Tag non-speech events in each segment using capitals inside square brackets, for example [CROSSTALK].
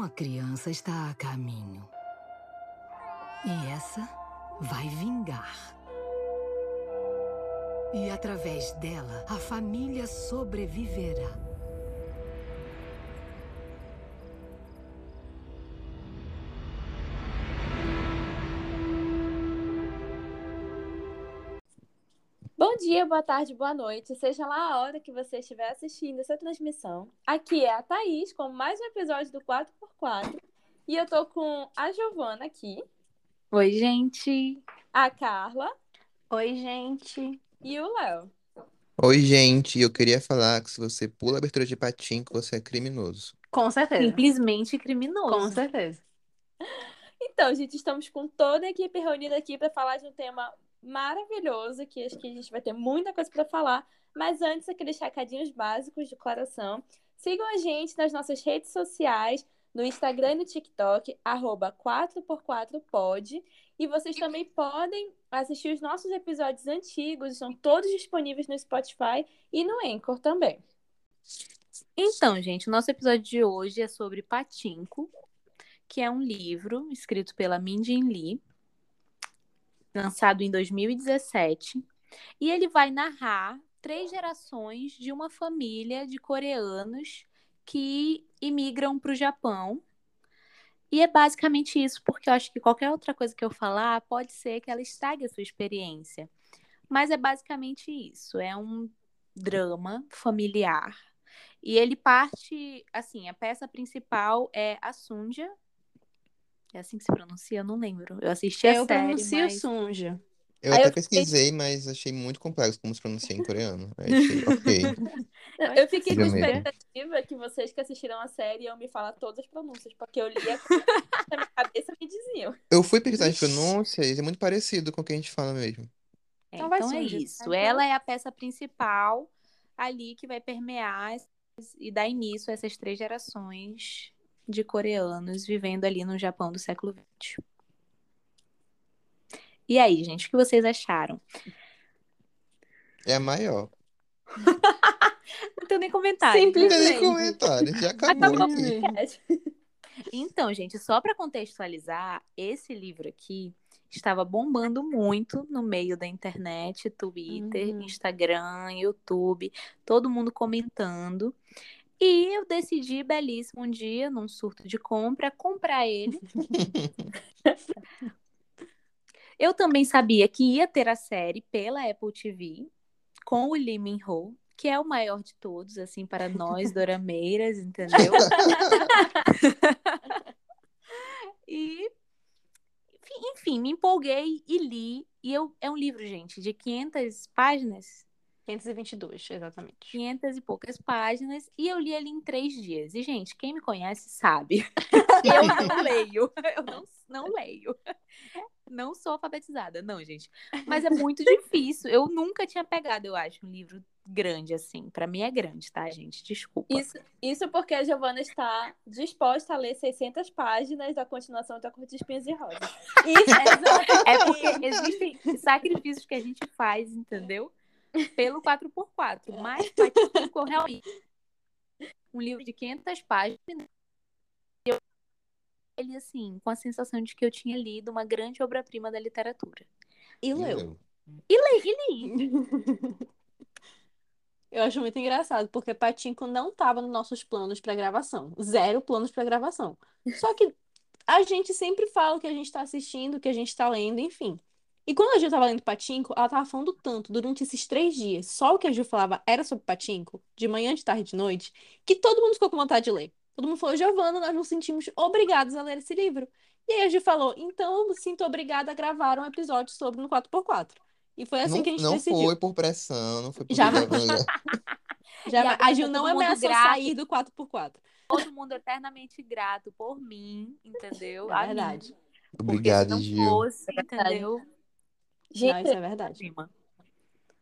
Uma criança está a caminho. E essa vai vingar. E através dela, a família sobreviverá. Boa tarde, boa noite, seja lá a hora que você estiver assistindo essa transmissão. Aqui é a Thaís com mais um episódio do 4x4 e eu tô com a Giovana aqui, Oi, gente. a Carla Oi, gente. e o Léo. Oi, gente, eu queria falar que se você pula a abertura de patinco, você é criminoso. Com certeza. Simplesmente Com criminoso. certeza. Então, gente, estamos com toda a equipe reunida aqui para falar de um tema maravilhoso, que acho que a gente vai ter muita coisa para falar. Mas antes, aqueles recadinhos básicos de coração. Sigam a gente nas nossas redes sociais, no Instagram e no TikTok, arroba 4x4pod. E vocês também podem assistir os nossos episódios antigos, estão todos disponíveis no Spotify e no Anchor também. Então, gente, o nosso episódio de hoje é sobre Patinco, que é um livro escrito pela Minjin Lee, lançado em 2017. E ele vai narrar três gerações de uma família de coreanos que imigram para o Japão. E é basicamente isso, porque eu acho que qualquer outra coisa que eu falar pode ser que ela estrague a sua experiência. Mas é basicamente isso. É um drama familiar. E ele parte, assim, a peça principal é a Sunja. É assim que se pronuncia? Eu não lembro. Eu assisti a Eu série, pronuncio mas... Sunja. Eu Aí até eu fiquei- pesquisei, mas achei muito complexo como se pronuncia em coreano. Aí achei, [LAUGHS] ok. Eu fiquei com Siga mesmo. expectativa que vocês que assistiram a série iam me falar todas as pronúncias, porque eu lia na [LAUGHS] minha cabeça me diziam. Eu fui pesquisar as pronúncias e é muito parecido com o que a gente fala mesmo. É, Então vai então é isso. Então- Ela é a peça principal ali que vai permear e dar início a essas três gerações de coreanos vivendo ali no Japão do século XX. E aí, gente, o que vocês acharam? É a maior. [LAUGHS] Não tenho nem comentário. Não tem nem Simplesmente. comentário, já acabou Acabou. Então, gente, só para contextualizar, esse livro aqui estava bombando muito no meio da internet, Twitter, Uhum. Instagram, YouTube, todo mundo comentando. E eu decidi, belíssimo, um dia, num surto de compra, comprar ele. [LAUGHS] Eu também sabia que ia ter a série pela Apple TV com o Lee Min-ho, que é o maior de todos, assim, para nós, dorameiras, entendeu? [LAUGHS] E, enfim, enfim, me empolguei e li. E eu, é um livro, gente, de 500 páginas, 522, exatamente. 500 e poucas páginas, e eu li ele em três dias. E, gente, quem me conhece sabe. [LAUGHS] eu não leio. Eu não, não leio. Não sou alfabetizada, não, gente. Mas é muito difícil. Eu nunca tinha pegado, eu acho, um livro grande assim. Pra mim é grande, tá, gente? Desculpa. Isso, isso porque a Giovana está disposta a ler 600 páginas da continuação da Cor de Espinhos e Rosas. Isso, [LAUGHS] É porque existem sacrifícios que a gente faz, entendeu? Pelo 4x4. Mas Patinco realmente um livro de 500 páginas. Eu ele assim, com a sensação de que eu tinha lido uma grande obra-prima da literatura. E leu. E li, e li. [LAUGHS] Eu acho muito engraçado, porque Patinco não estava nos nossos planos para gravação. Zero planos para gravação. Só que a gente sempre fala o que a gente está assistindo, o que a gente está lendo, enfim. E quando a Ju tava lendo Patinco, ela tava falando tanto durante esses três dias. Só o que a Ju falava era sobre Patinco, de manhã, de tarde, de noite, que todo mundo ficou com vontade de ler. Todo mundo falou, Giovana, nós nos sentimos obrigados a ler esse livro. E aí a Ju falou, então eu me sinto obrigada a gravar um episódio sobre no 4x4. E foi assim não, que a gente não decidiu. foi por pressão, não foi por. Já, E [LAUGHS] a Ju não ameaçou grato. sair do 4x4. Todo mundo eternamente grato por mim, entendeu? É verdade. Não Gil. fosse, entendeu? Não, Gente, isso é verdade.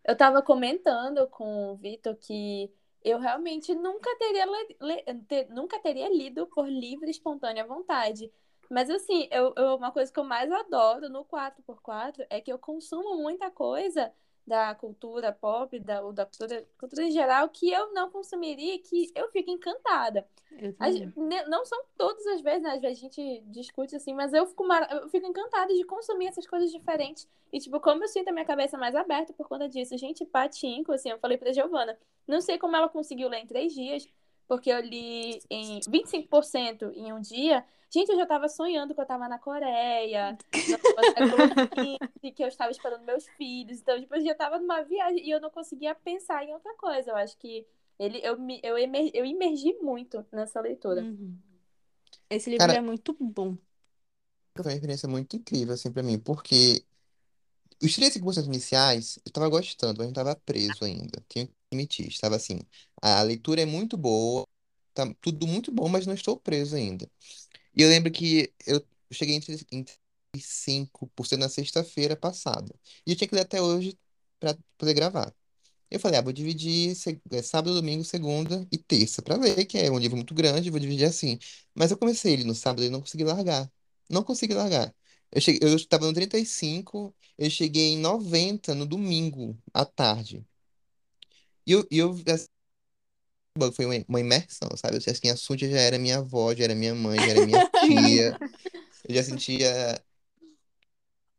Eu tava comentando com o Vitor que eu realmente nunca teria, le- le- ter- nunca teria lido por livre e espontânea vontade. Mas assim, eu, eu- uma coisa que eu mais adoro no 4x4 é que eu consumo muita coisa da cultura pop, da, ou da cultura, cultura em geral, que eu não consumiria que eu fico encantada. Eu As- ne- não são todas as vezes, né? Às vezes a gente discute assim, mas eu fico, mara- eu fico encantada de consumir essas coisas diferentes. E, tipo, como eu sinto a minha cabeça mais aberta por conta disso. Gente, Patinco, assim, eu falei pra Giovana, não sei como ela conseguiu ler em três dias, porque eu li em 25% em um dia. Gente, eu já tava sonhando que eu tava na Coreia, [LAUGHS] que eu estava esperando meus filhos. Então, tipo, eu já tava numa viagem e eu não conseguia pensar em outra coisa. Eu acho que ele, eu, me, eu, emer, eu imergi muito nessa leitura. Uhum. Esse livro Cara, é muito bom. foi uma experiência muito incrível, assim, pra mim, porque os 35% iniciais eu tava gostando, mas não tava preso ainda. Tenho que admitir. Estava assim, a leitura é muito boa, tá tudo muito bom, mas não estou preso ainda. E eu lembro que eu cheguei em 30 em 35% na sexta-feira passada. E eu tinha que ler até hoje pra poder gravar. Eu falei, ah, vou dividir é, sábado, domingo, segunda e terça pra ler, que é um livro muito grande, vou dividir assim. Mas eu comecei ele no sábado e não consegui largar. Não consegui largar. Eu cheguei, eu estava no 35, eu cheguei em 90 no domingo à tarde. E eu, e eu foi uma, uma imersão, sabe? Assim, a Súdia já era minha avó, já era minha mãe, já era minha [LAUGHS] tia. Eu já sentia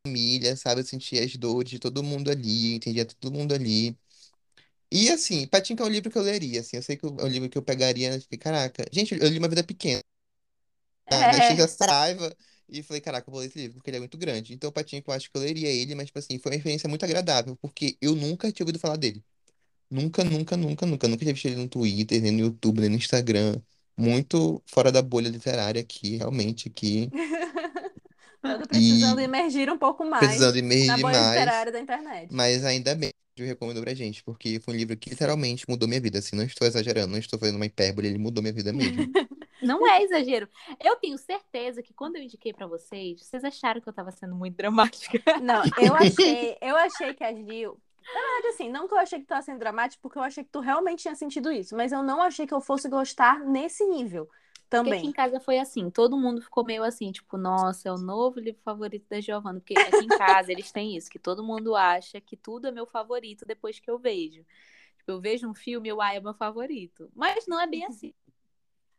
família, sabe? Eu sentia as dores de todo mundo ali, entendia todo mundo ali. E assim, Patinca é um livro que eu leria, assim, eu sei que é um livro que eu pegaria e fiquei, caraca. Gente, eu li Uma Vida Pequena, na, na É, Extinta Saraiva, e falei, caraca, eu vou ler esse livro, porque ele é muito grande. Então, Patinca, eu acho que eu leria ele, mas, tipo assim, foi uma experiência muito agradável, porque eu nunca tinha ouvido falar dele. Nunca, nunca, nunca, nunca, nunca tinha visto ele no Twitter, nem no YouTube, nem no Instagram. Muito fora da bolha literária aqui, realmente, aqui. eu [LAUGHS] tô precisando E emergir um pouco precisando mais emergir na bolha mais. literária da internet. Mas ainda bem que eu recomendo pra gente, porque foi um livro que literalmente mudou minha vida. Assim, não estou exagerando, não estou fazendo uma hipérbole, ele mudou minha vida mesmo. [LAUGHS] Não é exagero. Eu tenho certeza que quando eu indiquei pra vocês, vocês acharam que eu tava sendo muito dramática. Não, [LAUGHS] eu achei, eu achei que a Gil. Na verdade, assim, não que eu achei que tu tava sendo dramático, porque eu achei que tu realmente tinha sentido isso, mas eu não achei que eu fosse gostar nesse nível Porque aqui em também. casa foi assim, todo mundo ficou meio assim, tipo, nossa, é o novo livro favorito da Giovanna. Porque aqui em casa eles têm isso, que todo mundo acha que tudo é meu favorito depois que eu vejo. Tipo, eu vejo um filme, eu, ah, é meu favorito. Mas não é bem assim.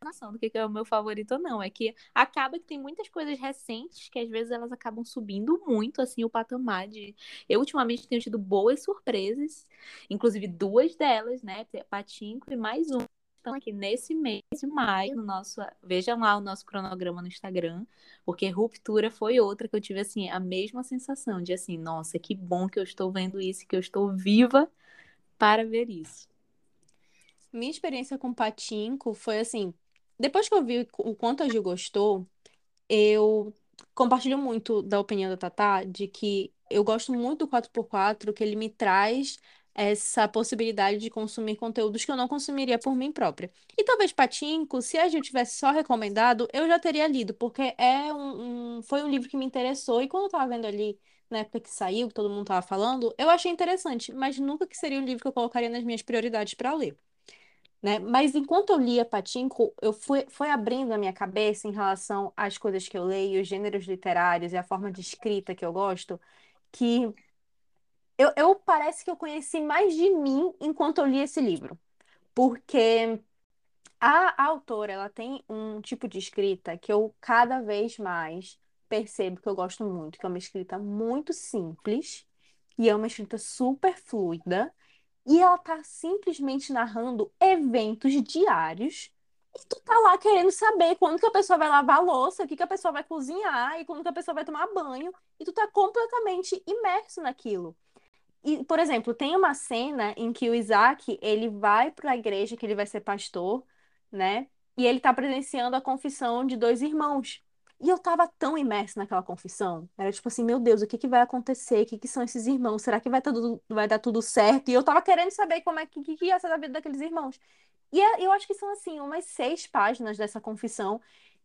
Noção do que é o meu favorito ou não. É que acaba que tem muitas coisas recentes que às vezes elas acabam subindo muito assim o patamar de. Eu ultimamente tenho tido boas surpresas, inclusive duas delas, né? Patinco e mais uma. Estão aqui nesse mês de maio, no nosso. Vejam lá o nosso cronograma no Instagram, porque Ruptura foi outra que eu tive assim, a mesma sensação de assim, nossa, que bom que eu estou vendo isso, que eu estou viva para ver isso. Minha experiência com Patinco foi assim, depois que eu vi o quanto a Gil gostou, eu compartilho muito da opinião da Tatá de que eu gosto muito do 4x4, que ele me traz essa possibilidade de consumir conteúdos que eu não consumiria por mim própria. E talvez Patinco, se a Gil tivesse só recomendado, eu já teria lido, porque é um, um- foi um livro que me interessou, e quando eu tava vendo ali, na época que saiu, que todo mundo tava falando, eu achei interessante, mas nunca que seria um livro que eu colocaria nas minhas prioridades para ler né? Mas enquanto eu lia Patinco, eu fui, foi abrindo na minha cabeça em relação às coisas que eu leio, os gêneros literários e a forma de escrita que eu gosto, que eu, eu parece que eu conheci mais de mim enquanto eu li esse livro. Porque a, a autora, ela tem um tipo de escrita que eu cada vez mais percebo que eu gosto muito, que é uma escrita muito simples e é uma escrita super fluida. E ela tá simplesmente narrando eventos diários. E tu tá lá querendo saber quando que a pessoa vai lavar a louça, o que que a pessoa vai cozinhar e quando que a pessoa vai tomar banho. E tu tá completamente imerso naquilo. E, por exemplo, tem uma cena em que o Isaac, ele vai para a igreja, que ele vai ser pastor, né? E ele tá presenciando a confissão de dois irmãos. E eu tava tão imersa naquela confissão. Era tipo assim, meu Deus, o que que vai acontecer? O que que são esses irmãos? Será que vai, tá tudo, vai dar tudo certo? E eu tava querendo saber como é que, que, que ia ser a vida daqueles irmãos. E é- eu acho que são, assim, umas seis páginas dessa confissão.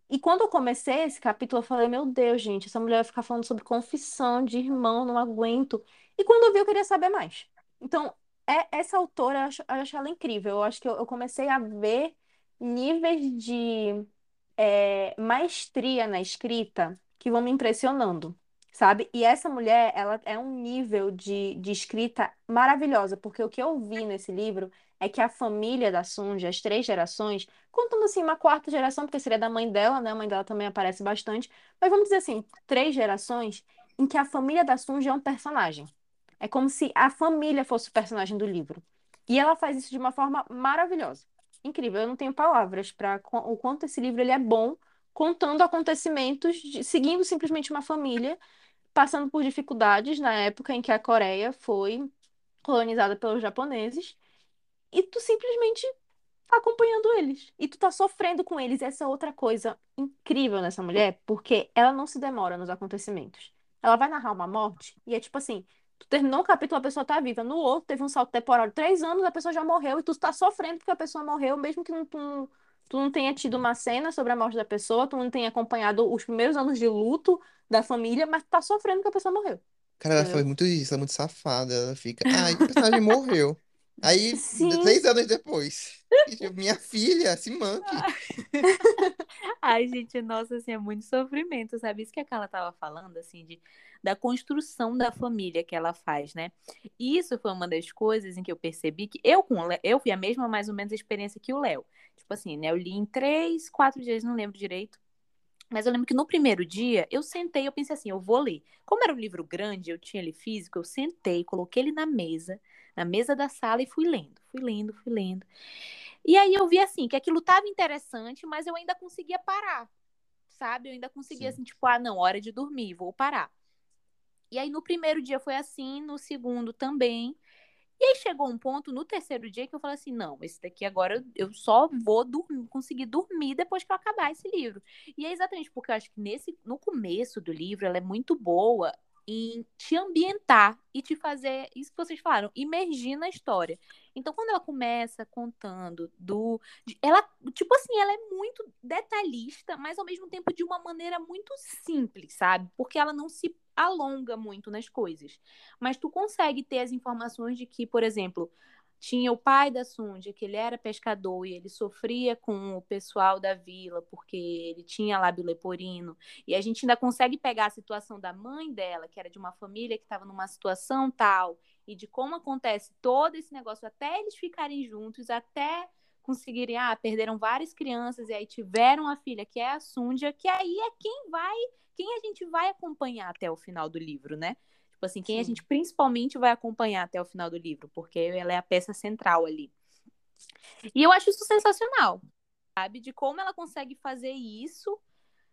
E quando eu comecei esse capítulo, eu falei, meu Deus, gente, essa mulher vai ficar falando sobre confissão de irmão, não aguento. E quando eu vi, eu queria saber mais. Então, é, essa autora, eu acho, eu acho ela incrível. Eu acho que eu, eu comecei a ver níveis de é, maestria na escrita que vão me impressionando, sabe? E essa mulher, ela é um nível de, de escrita maravilhosa, porque o que eu vi nesse livro é que a família da Sunja, as três gerações, contando assim uma quarta geração, porque seria da mãe dela, né? A mãe dela também aparece bastante, mas vamos dizer assim, três gerações em que a família da Sunja é um personagem. É como se a família fosse o personagem do livro. E ela faz isso de uma forma maravilhosa. Incrível, eu não tenho palavras para o quanto esse livro ele é bom, contando acontecimentos, de, seguindo simplesmente uma família, passando por dificuldades na época em que a Coreia foi colonizada pelos japoneses, e tu simplesmente tá acompanhando eles. E tu tá sofrendo com eles. Essa é outra coisa incrível nessa mulher, porque ela não se demora nos acontecimentos. Ela vai narrar uma morte, e é tipo assim, Tu terminou um capítulo, a pessoa tá viva. No outro, teve um salto temporal de três anos, a pessoa já morreu e tu tá sofrendo porque a pessoa morreu, mesmo que não, tu, tu não tenha tido uma cena sobre a morte da pessoa, tu não tenha acompanhado os primeiros anos de luto da família, mas tu tá sofrendo porque a pessoa morreu. Cara, ela Entendeu? faz muito isso, ela é muito safada. Ela fica, ai, o personagem morreu. Aí, Sim. três anos depois, [LAUGHS] minha filha, se manque. [LAUGHS] Ai, gente, nossa, assim, é muito sofrimento, sabe? Isso que a Carla tava falando, assim, de, da construção da família que ela faz, né? E isso foi uma das coisas em que eu percebi que eu com o Léo, eu fui a mesma, mais ou menos, experiência que o Léo. Tipo assim, né? Eu li em três, quatro dias, não lembro direito. Mas eu lembro que no primeiro dia eu sentei, eu pensei assim, eu vou ler. Como era um livro grande, eu tinha ele físico, eu sentei, coloquei ele na mesa, na mesa da sala e fui lendo, fui lendo, fui lendo. E aí eu vi assim que aquilo estava interessante, mas eu ainda conseguia parar, sabe? Eu ainda conseguia Sim. assim, tipo, ah, não, hora de dormir, vou parar. E aí no primeiro dia foi assim, no segundo também. E aí chegou um ponto no terceiro dia que eu falei assim, não, esse daqui agora eu só vou dormir, conseguir dormir depois que eu acabar esse livro. E é exatamente porque eu acho que nesse, no começo do livro ela é muito boa em te ambientar e te fazer isso que vocês falaram, imergir na história. Então, quando ela começa contando do. ela, tipo assim, ela é muito detalhista, mas ao mesmo tempo de uma maneira muito simples, sabe? Porque ela não se alonga muito nas coisas. Mas tu consegue ter as informações de que, por exemplo, tinha o pai da Sundia, que ele era pescador e ele sofria com o pessoal da vila porque ele tinha lábio leporino. E a gente ainda consegue pegar a situação da mãe dela, que era de uma família que estava numa situação tal, e de como acontece todo esse negócio até eles ficarem juntos, até conseguirem, ah, perderam várias crianças e aí tiveram a filha, que é a Sundia, que aí é quem vai, quem a gente vai acompanhar até o final do livro, né? Tipo assim, quem a Sim. gente principalmente vai acompanhar até o final do livro, porque ela é a peça central ali. E eu acho isso sensacional, sabe? De como ela consegue fazer isso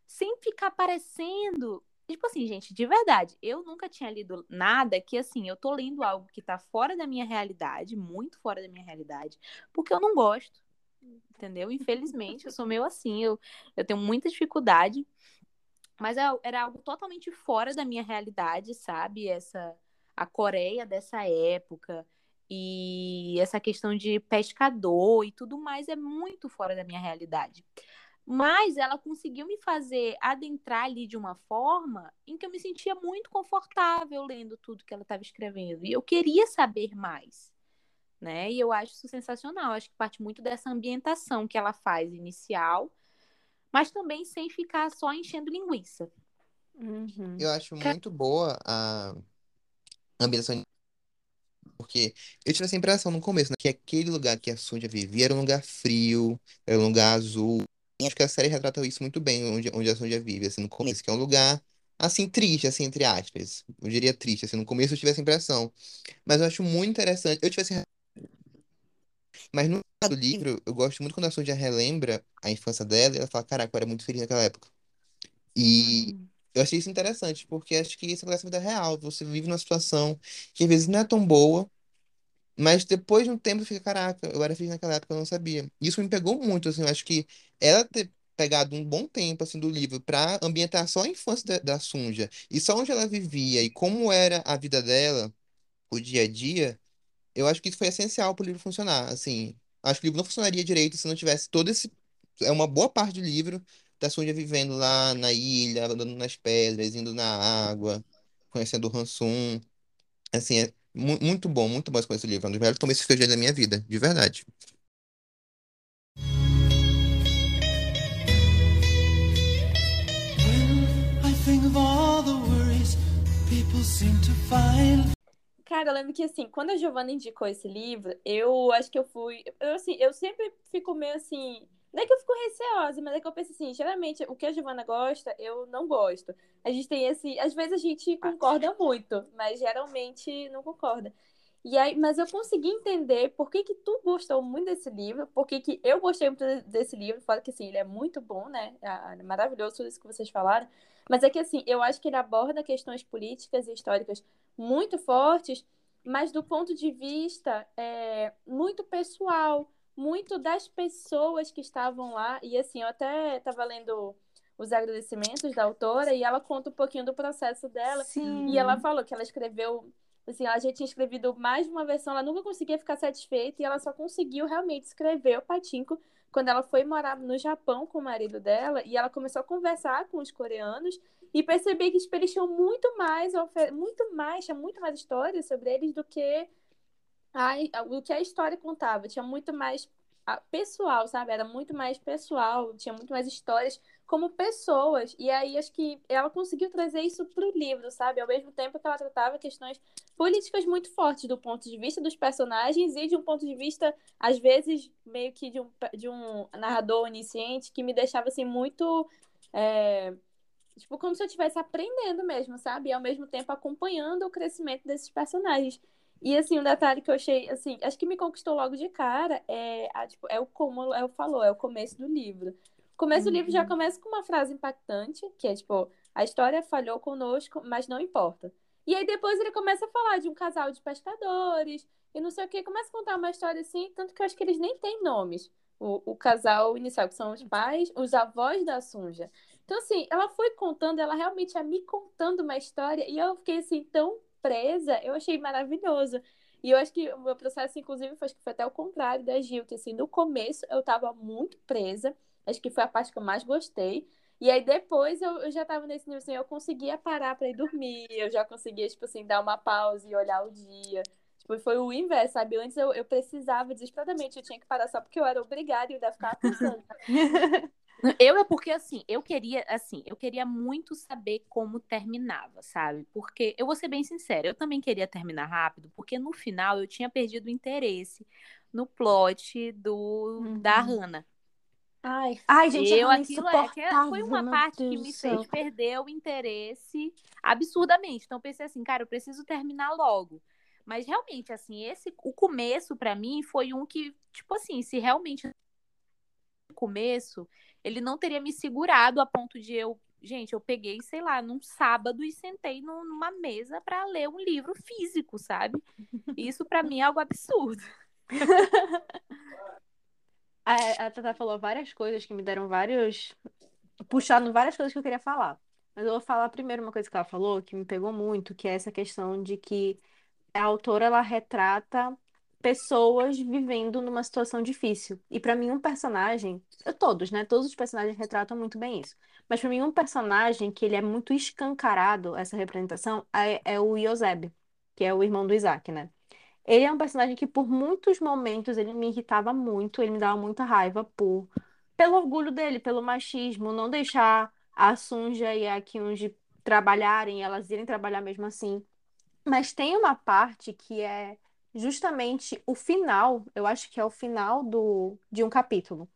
sem ficar parecendo. Tipo assim, gente, de verdade, eu nunca tinha lido nada que, assim, eu tô lendo algo que tá fora da minha realidade, muito fora da minha realidade, porque eu não gosto, entendeu? Infelizmente, eu sou meio assim, eu, eu tenho muita dificuldade, mas é- era algo totalmente fora da minha realidade, sabe? Essa, a Coreia dessa época e essa questão de pescador e tudo mais é muito fora da minha realidade. Mas ela conseguiu me fazer adentrar ali de uma forma em que eu me sentia muito confortável lendo tudo que ela estava escrevendo. E eu queria saber mais, né? E eu acho isso sensacional. Acho que parte muito dessa ambientação que ela faz inicial, mas também sem ficar só enchendo linguiça. Uhum. Eu acho muito boa a ambientação, porque eu tive essa impressão no começo, né, que aquele lugar que a Sunja vivia era um lugar frio, era um lugar azul. E acho que a série retrata isso muito bem, onde, onde a Sunja vive, assim, no começo, que é um lugar, assim, triste, assim, entre aspas. Eu diria triste, assim, no começo eu tive essa impressão. Mas eu acho muito interessante, eu tive essa... Mas no do livro, eu gosto muito quando a Sunja relembra a infância dela e ela fala, caraca, eu era muito feliz naquela época. E Uhum. eu achei isso interessante, porque acho que isso acontece na vida real. Você vive numa situação que às vezes não é tão boa, mas depois de um tempo fica, caraca, eu era feliz naquela época, eu não sabia. Isso me pegou muito, assim, eu acho que ela ter pegado um bom tempo, assim, do livro pra ambientar só a infância da, da Sunja, e só onde ela vivia, e como era a vida dela, o dia a dia, eu acho que isso foi essencial pro livro funcionar, assim. Acho que o livro não funcionaria direito se não tivesse todo esse... É uma boa parte do livro da Sunja vivendo lá na ilha, andando nas pedras, indo na água, conhecendo o Hansum. Assim, é mu- muito bom, muito bom esse livro. É um dos melhores começos que eu já na minha vida, de verdade. When I think of all the worries seem to find. Cara, eu lembro que assim, quando a Giovanna indicou esse livro, eu acho que eu fui. Eu, assim, eu sempre fico meio assim. Não é que eu fico receosa, mas é que eu penso assim, geralmente o que a Giovanna gosta, eu não gosto. A gente tem esse. Às vezes a gente concorda muito, mas geralmente não concorda. E aí, mas eu consegui entender por que, que tu gostou muito desse livro, por que, que eu gostei muito desse livro, fora que assim, ele é muito bom, né? É maravilhoso tudo isso que vocês falaram. Mas é que assim, eu acho que ele aborda questões políticas e históricas muito fortes, mas do ponto de vista é, muito pessoal, muito das pessoas que estavam lá. E assim, eu até estava lendo os agradecimentos da autora e ela conta um pouquinho do processo dela. Sim. E ela falou que ela escreveu Assim, ela já tinha escrevido mais de uma versão, ela nunca conseguia ficar satisfeita e ela só conseguiu realmente escrever o Patinco quando ela foi morar no Japão com o marido dela e ela começou a conversar com os coreanos e perceber que tipo, eles tinham muito mais, muito mais, tinha muito mais histórias sobre eles do que a, o que a história contava. Tinha muito mais pessoal, sabe? Era muito mais pessoal, tinha muito mais histórias como pessoas. E aí acho que ela conseguiu trazer isso para o livro, sabe? Ao mesmo tempo que ela tratava questões políticas muito fortes do ponto de vista dos personagens e de um ponto de vista, às vezes, meio que de um, de um narrador onisciente que me deixava assim muito. É, tipo, como se eu estivesse aprendendo mesmo, sabe? E ao mesmo tempo acompanhando o crescimento desses personagens. E assim, um detalhe que eu achei, assim, acho que me conquistou logo de cara é, a, tipo, é o como eu falou, é o começo do livro. O começo uhum. do livro já uhum. começa com uma frase impactante, que é tipo, a história falhou conosco, mas não importa. E aí depois ele começa a falar de um casal de pescadores e não sei o que, começa a contar uma história assim, tanto que eu acho que eles nem têm nomes. O, o casal inicial, que são os pais, os avós da Sunja. Então, assim, ela foi contando, ela realmente ia me contando uma história, e eu fiquei assim, tão presa, eu achei maravilhoso. E eu acho que o meu processo, inclusive, foi, foi até o contrário da Gil, que assim, no começo eu tava muito presa, acho que foi a parte que eu mais gostei. E aí depois eu, eu já tava nesse nível assim, eu conseguia parar para ir dormir, eu já conseguia, tipo assim, dar uma pausa e olhar o dia. Tipo, foi o inverso, sabe? Antes eu, eu precisava desesperadamente, eu tinha que parar só porque eu era obrigada e eu ainda ficava [LAUGHS] pensando. Eu é porque assim, eu queria, assim, eu queria muito saber como terminava, sabe? Porque eu vou ser bem sincera, eu também queria terminar rápido, porque no final eu tinha perdido o interesse no plot do uhum. da Hannah. Ai, Ai gente, eu aquilo é, que foi uma parte que me fez perder o interesse absurdamente. Então pensei assim, cara, eu preciso terminar logo. Mas realmente assim, esse o começo para mim foi um que, tipo assim, se realmente começo, ele não teria me segurado a ponto de eu. Gente, eu peguei, sei lá, num sábado e sentei numa mesa para ler um livro físico, sabe? Isso para mim é algo absurdo. [LAUGHS] a, a Tata falou várias coisas que me deram vários. puxando várias coisas que eu queria falar. Mas eu vou falar primeiro uma coisa que ela falou que me pegou muito, que é essa questão de que a autora ela retrata pessoas vivendo numa situação difícil. E para mim um personagem, todos, né? Todos os personagens retratam muito bem isso. Mas para mim um personagem que ele é muito escancarado essa representação é, é o Yoseb, que é o irmão do Isaac, né? Ele é um personagem que por muitos momentos ele me irritava muito, ele me dava muita raiva por pelo orgulho dele, pelo machismo, não deixar a Sunja e a Kyunji trabalharem, elas irem trabalhar mesmo assim. Mas tem uma parte que é justamente o final, eu acho que é o final do, de um capítulo,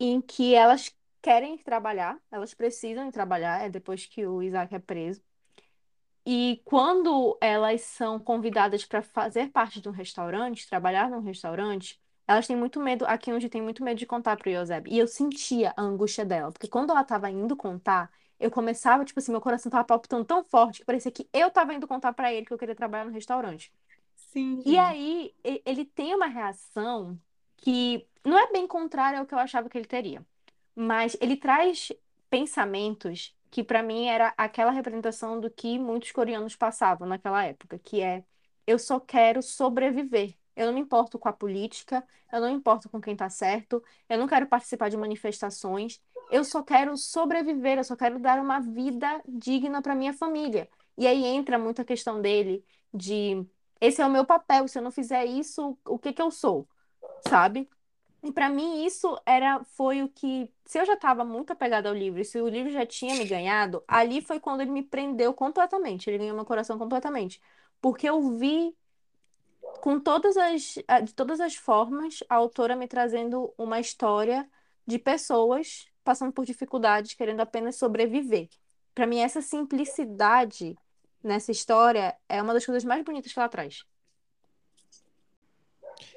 em que elas querem trabalhar, elas precisam trabalhar, é depois que o Isaac é preso. E quando elas são convidadas para fazer parte de um restaurante, trabalhar num restaurante, elas têm muito medo, aqui onde tem muito medo de contar pro Yoseb. E eu sentia a angústia dela, porque quando ela estava indo contar, eu começava, tipo assim, meu coração tava palpitando tão forte que parecia que eu tava indo contar para ele que eu queria trabalhar no restaurante. Sim. E aí, ele tem uma reação que não é bem contrária ao que eu achava que ele teria. Mas ele traz pensamentos que para mim era aquela representação do que muitos coreanos passavam naquela época, que é eu só quero sobreviver. Eu não me importo com a política, eu não me importo com quem está certo, eu não quero participar de manifestações, eu só quero sobreviver, eu só quero dar uma vida digna para minha família. E aí entra muito a questão dele de esse é o meu papel, se eu não fizer isso, o que que eu sou? Sabe? E para mim isso era foi o que, se eu já estava muito apegada ao livro, se o livro já tinha me ganhado, ali foi quando ele me prendeu completamente, ele ganhou meu coração completamente, porque eu vi com todas as de todas as formas a autora me trazendo uma história de pessoas passando por dificuldades, querendo apenas sobreviver. Para mim essa simplicidade nessa história é uma das coisas mais bonitas que ela traz.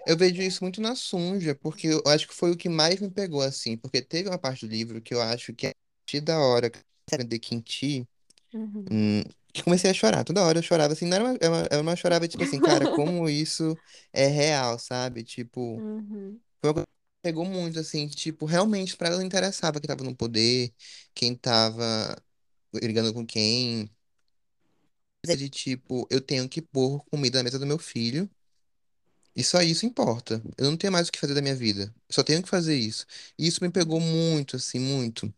Eu vejo isso muito na Sunja, porque eu acho que foi o que mais me pegou, assim, porque teve uma parte do livro que eu acho que é a partir da hora que eu Quinti, Uhum. hum, que comecei a chorar. Toda hora eu chorava, assim, não era uma, eu uma- eu não chorava, tipo assim, cara, como [LAUGHS] isso é real, sabe? Tipo, Uhum. foi uma coisa que pegou muito, assim, tipo, realmente pra ela não interessava quem tava no poder, quem tava brigando com quem. De, tipo, eu tenho que pôr comida na mesa do meu filho. E só isso importa. Eu não tenho mais o que fazer da minha vida. Eu só tenho que fazer isso. E isso me pegou muito, assim, muito.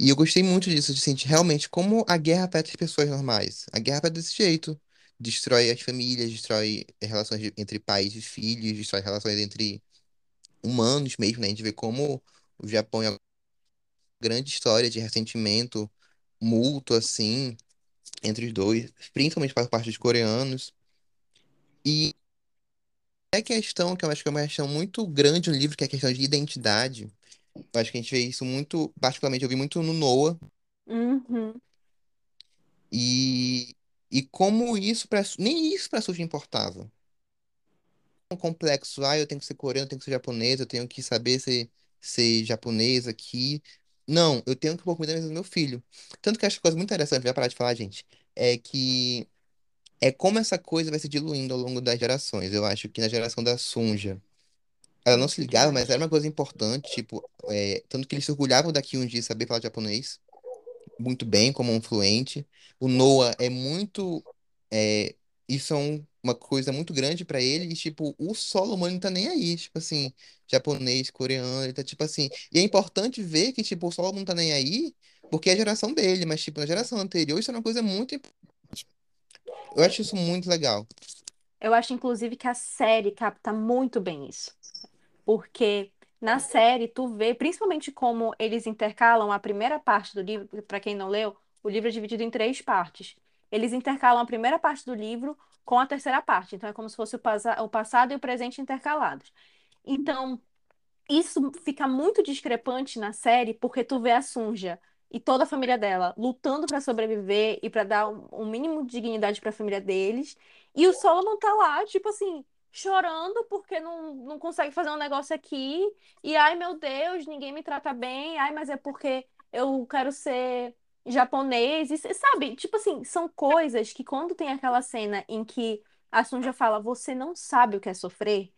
E eu gostei muito disso, de sentir realmente como a guerra afeta as pessoas normais. A guerra afeta desse jeito. Destrói as famílias, destrói relações entre pais e filhos, destrói relações entre humanos mesmo, né? A gente vê como o Japão é uma grande história de ressentimento mútuo, assim, entre os dois, principalmente por parte dos coreanos. E é questão que eu acho que é uma questão muito grande no livro, que é a questão de identidade. Eu acho que a gente vê isso muito, particularmente, eu vi muito no Noah, Uhum. e, e como isso, pra, nem isso pra Suji importava. Um complexo, ah, eu tenho que ser coreano, eu tenho que ser japonês, eu tenho que saber ser, ser japonês aqui. Não, eu tenho que pôr comida na mesa do meu filho. Tanto que eu acho que coisa muito interessante, vai parar de falar, gente, é que é como essa coisa vai se diluindo ao longo das gerações. Eu acho que na geração da Sunja, ela não se ligava, mas era uma coisa importante, tipo, é, tanto que eles se orgulhavam daqui um dia saber falar japonês muito bem, como um fluente. O Noah é muito. É, isso é um- uma coisa muito grande pra ele, e, tipo, o Solomon não tá nem aí, tipo assim, japonês, coreano, ele tá tipo assim. E é importante ver que, tipo, o Solomon não tá nem aí, porque é a geração dele, mas, tipo, na geração anterior, isso é uma coisa muito importante. Eu acho isso muito legal. Eu acho, inclusive, que a série capta muito bem isso. Porque na série tu vê, principalmente como eles intercalam a primeira parte do livro, para quem não leu, o livro é dividido em três partes. Eles intercalam a primeira parte do livro com a terceira parte. Então é como se fosse o, pasa- o passado e o presente intercalados. Então, isso fica muito discrepante na série porque tu vê a Sunja e toda a família dela lutando pra sobreviver e pra dar um, um mínimo de dignidade pra família deles. E o Solomon tá lá, tipo assim, chorando porque não, não consegue fazer um negócio aqui. E ai meu Deus, ninguém me trata bem. Ai, mas é porque eu quero ser japonês. Cê sabe, tipo assim, são coisas que quando tem aquela cena em que a Sunja fala, você não sabe o que é sofrer.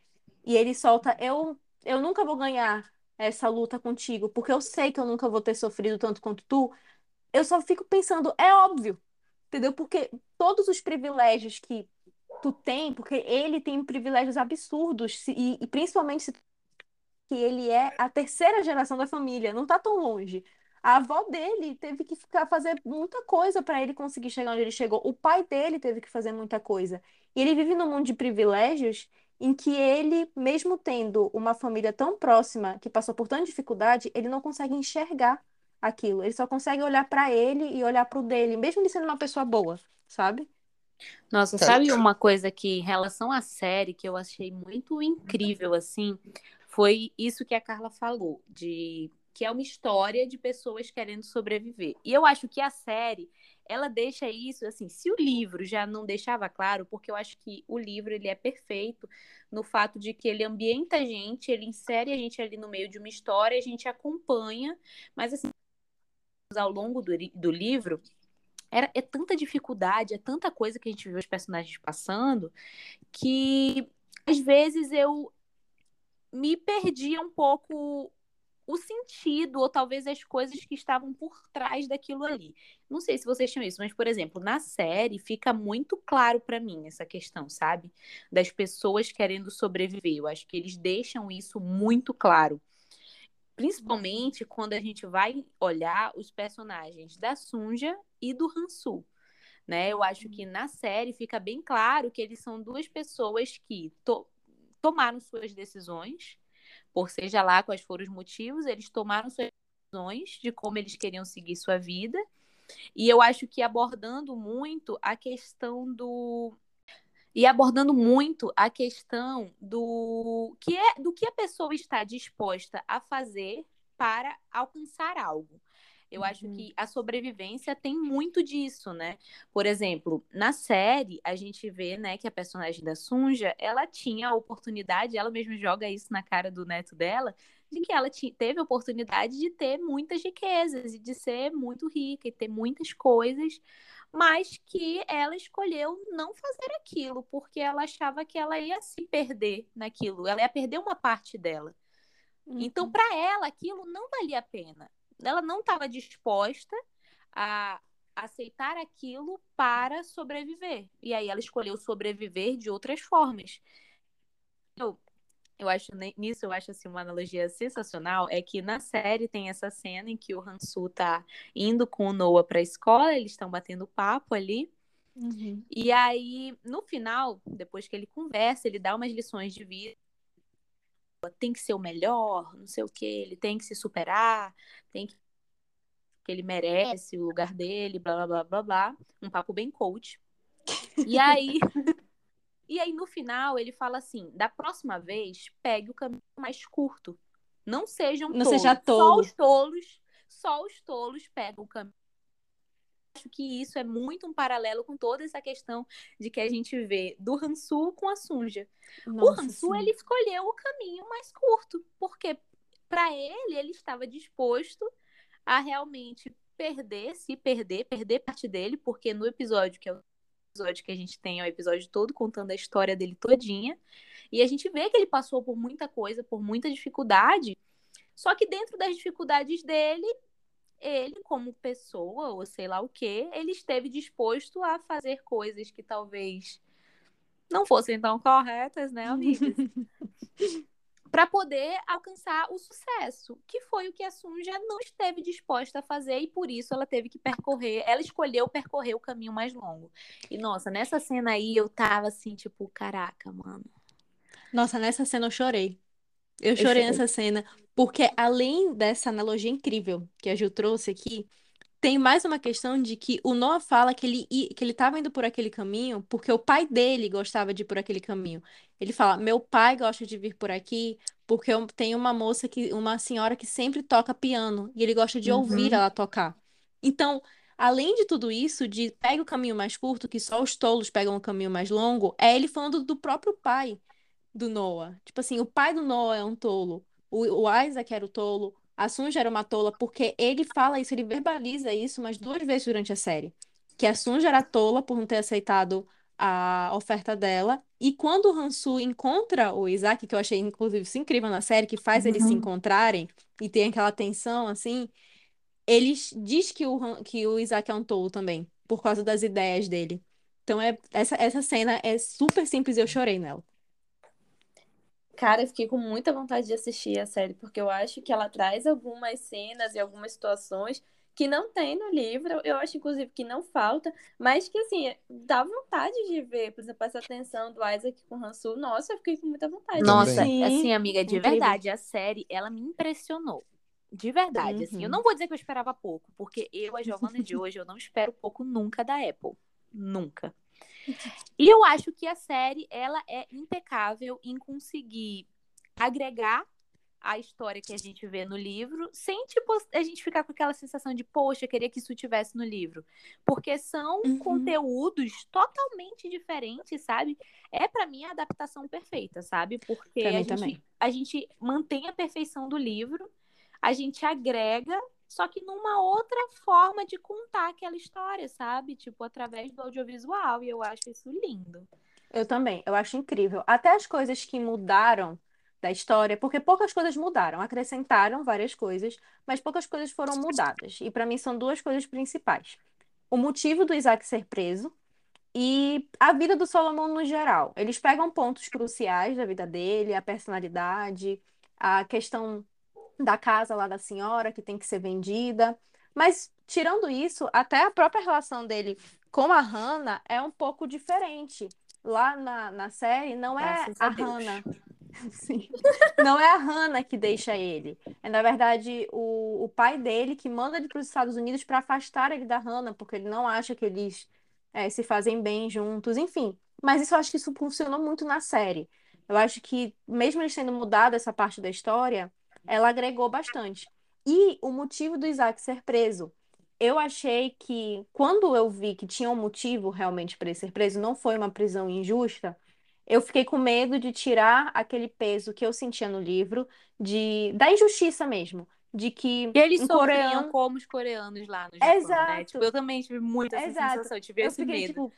E ele solta, eu eu nunca vou ganhar essa luta contigo, porque eu sei que eu nunca vou ter sofrido tanto quanto tu. Eu só fico pensando, é óbvio, entendeu? Porque todos os privilégios que tu tem, porque ele tem privilégios absurdos, e, e principalmente se que ele é a terceira geração da família, não tá tão longe. A avó dele teve que ficar fazer muita coisa para ele conseguir chegar onde ele chegou. O pai dele teve que fazer muita coisa. E ele vive num mundo de privilégios em que ele, mesmo tendo uma família tão próxima que passou por tanta dificuldade, ele não consegue enxergar aquilo. Ele só consegue olhar para ele e olhar para o dele, mesmo ele sendo uma pessoa boa, sabe? Nossa, Cara, sabe uma coisa que, em relação à série, que eu achei muito incrível, assim, foi isso que a Carla falou, de que é uma história de pessoas querendo sobreviver. E eu acho que a série, ela deixa isso, assim, se o livro já não deixava claro, porque eu acho que o livro, ele é perfeito no fato de que ele ambienta a gente, ele insere a gente ali no meio de uma história, a gente acompanha, mas, assim, ao longo do, do livro, era, é tanta dificuldade, é tanta coisa que a gente vê os personagens passando, que às vezes eu me perdia um pouco o sentido, ou talvez as coisas que estavam por trás daquilo ali. Não sei se vocês tinham isso, mas, por exemplo, na série fica muito claro pra mim essa questão, sabe? Das pessoas querendo sobreviver. Eu acho que eles deixam isso muito claro. Principalmente quando a gente vai olhar os personagens da Sunja e do Hansu né? Eu acho que na série fica bem claro que eles são duas pessoas que to- tomaram suas decisões, por seja lá quais foram os motivos, eles tomaram suas decisões de como eles queriam seguir sua vida. E eu acho que abordando muito a questão do e abordando muito a questão do que é do que a pessoa está disposta a fazer para alcançar algo. Eu uhum. acho que a sobrevivência tem muito disso, né? Por exemplo, na série, a gente vê, né, que a personagem da Sunja, ela tinha a oportunidade, ela mesma joga isso na cara do neto dela, de que ela teve a oportunidade de ter muitas riquezas e de ser muito rica e ter muitas coisas, mas que ela escolheu não fazer aquilo, porque ela achava que ela ia se perder naquilo, ela ia perder uma parte dela. Então, uhum. para ela, aquilo não valia a pena ela não estava disposta a aceitar aquilo para sobreviver. E aí ela escolheu sobreviver de outras formas. Eu, eu acho nisso eu acho assim uma analogia sensacional é que na série tem essa cena em que o Hansu tá indo com o Noah para a escola, eles estão batendo papo ali. Uhum. E aí, no final, depois que ele conversa, ele dá umas lições de vida tem que ser o melhor, não sei o que, ele tem que se superar, tem que que ele merece o lugar dele, blá blá blá blá blá, um papo bem coach. E aí [LAUGHS] E aí no final ele fala assim: "Da próxima vez, pegue o caminho mais curto. Não sejam não tolos. Seja tolo. Só os tolos, só os tolos pegam o caminho acho que isso é muito um paralelo com toda essa questão de que a gente vê do Hansu com a Sunja. Nossa, o Hansu, ele escolheu o caminho mais curto, porque para ele, ele estava disposto a realmente perder, se perder, perder parte dele, porque no episódio, que é o episódio que a gente tem, é o episódio todo contando a história dele todinha, e a gente vê que ele passou por muita coisa, por muita dificuldade, só que dentro das dificuldades dele, ele, como pessoa, ou sei lá o que, ele esteve disposto a fazer coisas que talvez não fossem tão corretas, né, amigas? [LAUGHS] para poder alcançar o sucesso, que foi o que a Sunja não esteve disposta a fazer e por isso ela teve que percorrer, ela escolheu percorrer o caminho mais longo. E nossa, nessa cena aí eu tava assim, tipo, caraca, mano. Nossa, nessa cena eu chorei. Eu chorei, eu chorei. nessa cena, porque além dessa analogia incrível que a Gil trouxe aqui, tem mais uma questão de que o Noah fala que ele que ele estava indo por aquele caminho porque o pai dele gostava de ir por aquele caminho. Ele fala: "Meu pai gosta de vir por aqui porque eu tenho uma moça que uma senhora que sempre toca piano e ele gosta de ouvir uhum. ela tocar". Então, além de tudo isso, de pega o caminho mais curto, que só os tolos pegam o caminho mais longo, é ele falando do próprio pai do Noah. Tipo assim, o pai do Noah é um tolo, o, o Isaac era o tolo, a Sunja era uma tola, porque ele fala isso, ele verbaliza isso umas duas vezes durante a série. Que a Sunja era tola por não ter aceitado a oferta dela. E quando o Hansu encontra o Isaac, que eu achei inclusive isso incrível na série, que faz uhum. eles se uhum. encontrarem e tem aquela tensão assim, ele diz que o, que o Isaac é um tolo também, por causa das ideias dele. Então é, essa, essa cena é super simples e eu chorei nela. Cara, eu fiquei com muita vontade de assistir a série, porque eu acho que ela traz algumas cenas e algumas situações que não tem no livro. Eu acho, inclusive, que não falta, mas que, assim, dá vontade de ver. Por exemplo, essa tensão do Isaac com o Hansu. Nossa, eu fiquei com muita vontade. Nossa, assim, amiga, de Incrível. verdade, a série, ela me impressionou. De verdade, uhum. assim. Eu uhum. não vou dizer que eu esperava pouco, porque eu, a Giovanna de hoje, eu não espero pouco nunca da Apple. Nunca. E eu acho que a série ela é impecável em conseguir agregar a história que a gente vê no livro, sem tipo a gente ficar com aquela sensação de poxa, eu queria que isso tivesse no livro, porque são uhum. conteúdos totalmente diferentes, sabe? É para mim a adaptação perfeita, sabe? Porque a gente, a gente mantém a perfeição do livro, a gente agrega só que numa outra forma de contar aquela história, sabe? Tipo, através do audiovisual. E eu acho isso lindo. Eu também, eu acho incrível. Até as coisas que mudaram da história, porque poucas coisas mudaram, acrescentaram várias coisas, mas poucas coisas foram mudadas. E para mim são duas coisas principais: o motivo do Isaac ser preso e a vida do Solomon no geral. Eles pegam pontos cruciais da vida dele, a personalidade, a questão da casa lá da senhora que tem que ser vendida. Mas, tirando isso, até a própria relação dele com a Hannah é um pouco diferente. Lá na, na série, não é a, a Hannah [LAUGHS] Sim. Não é a Hannah que deixa ele. É, na verdade, o, o pai dele que manda ele para os Estados Unidos para afastar ele da Hannah, porque ele não acha que eles é, se fazem bem juntos, enfim. Mas isso eu acho que isso funcionou muito na série. Eu acho que, mesmo eles tendo mudado essa parte da história, ela agregou bastante. E o motivo do Isaac ser preso. Eu achei que, quando eu vi que tinha um motivo realmente para ele ser preso, não foi uma prisão injusta, eu fiquei com medo de tirar aquele peso que eu sentia no livro, de da injustiça mesmo. De que E eles um sofriam coreano. como os coreanos lá no Japão, né? Exato. Tipo, eu também tive muito essa Exato. sensação, eu tive Eu esse fiquei medo. tipo.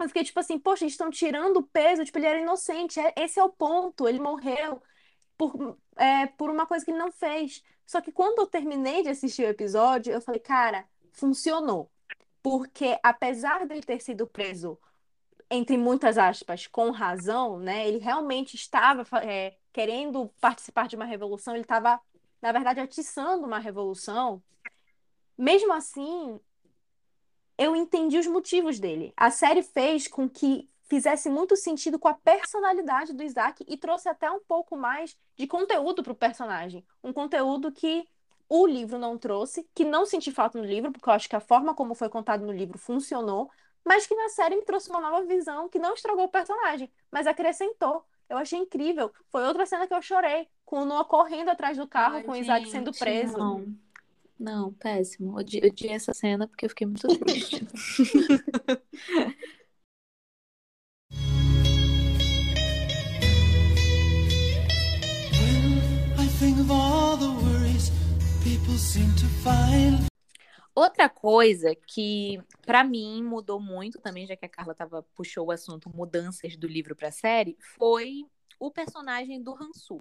Eu fiquei tipo assim, poxa, eles estão tirando o peso, tipo, ele era inocente, é- esse é o ponto, ele morreu por, é, por uma coisa que ele não fez. Só que quando eu terminei de assistir o episódio, eu falei, cara, funcionou. Porque apesar dele ter sido preso, entre muitas aspas, com razão, né? Ele realmente estava é, querendo participar de uma revolução, ele estava, na verdade, atiçando uma revolução. Mesmo assim, eu entendi os motivos dele. A série fez com que fizesse muito sentido com a personalidade do Isaac e trouxe até um pouco mais de conteúdo para o personagem. Um conteúdo que o livro não trouxe, que não senti falta no livro, porque eu acho que a forma como foi contado no livro funcionou, mas que na série me trouxe uma nova visão que não estragou o personagem, mas acrescentou. Eu achei incrível. Foi outra cena que eu chorei, com o Noah correndo atrás do carro, Ai, com o Isaac sendo gente, preso. Não, não, péssimo. Odi- Odiei essa cena porque eu fiquei muito triste. [LAUGHS] Outra coisa que pra mim mudou muito também, já que a Carla tava, puxou o assunto mudanças do livro pra série, foi o personagem do Hansu.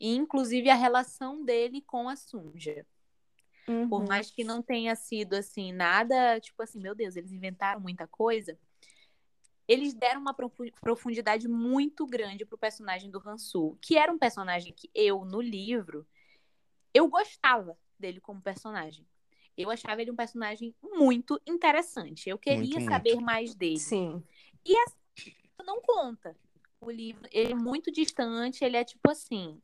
E, inclusive a relação dele com a Sunja. Por Uhum. mais que não tenha sido assim, nada, tipo assim, meu Deus, eles inventaram muita coisa. Eles deram uma profu- profundidade muito grande pro personagem do Hansu, que era um personagem que eu, no livro, eu gostava dele como personagem. Eu achava ele um personagem muito interessante. Eu queria Muito, saber mais dele. Sim. E assim, não conta. O livro, ele é muito distante, ele é tipo assim,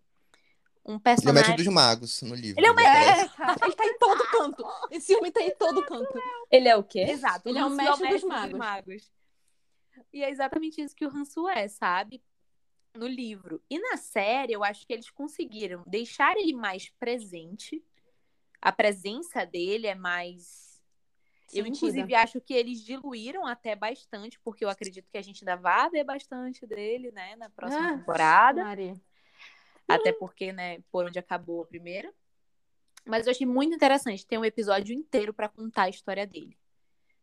um Ele é o personagem mestre dos magos no livro. Ele é o ele aparece. É, ele tá em todo canto. Esse homem tá em todo canto. Ele é o quê? Exato, Ele é o Hansu mestre dos magos. magos. E é exatamente isso que o Hansu é, sabe? No livro. E na série, eu acho que eles conseguiram deixar ele mais presente. A presença dele é mais. Eu, inclusive, acho que eles diluíram até bastante, porque eu acredito que a gente ainda vai ver bastante dele, né, na próxima Ah, temporada. Maria. Até porque, né, por onde acabou a primeira. Mas eu achei muito interessante ter um episódio inteiro pra contar a história dele.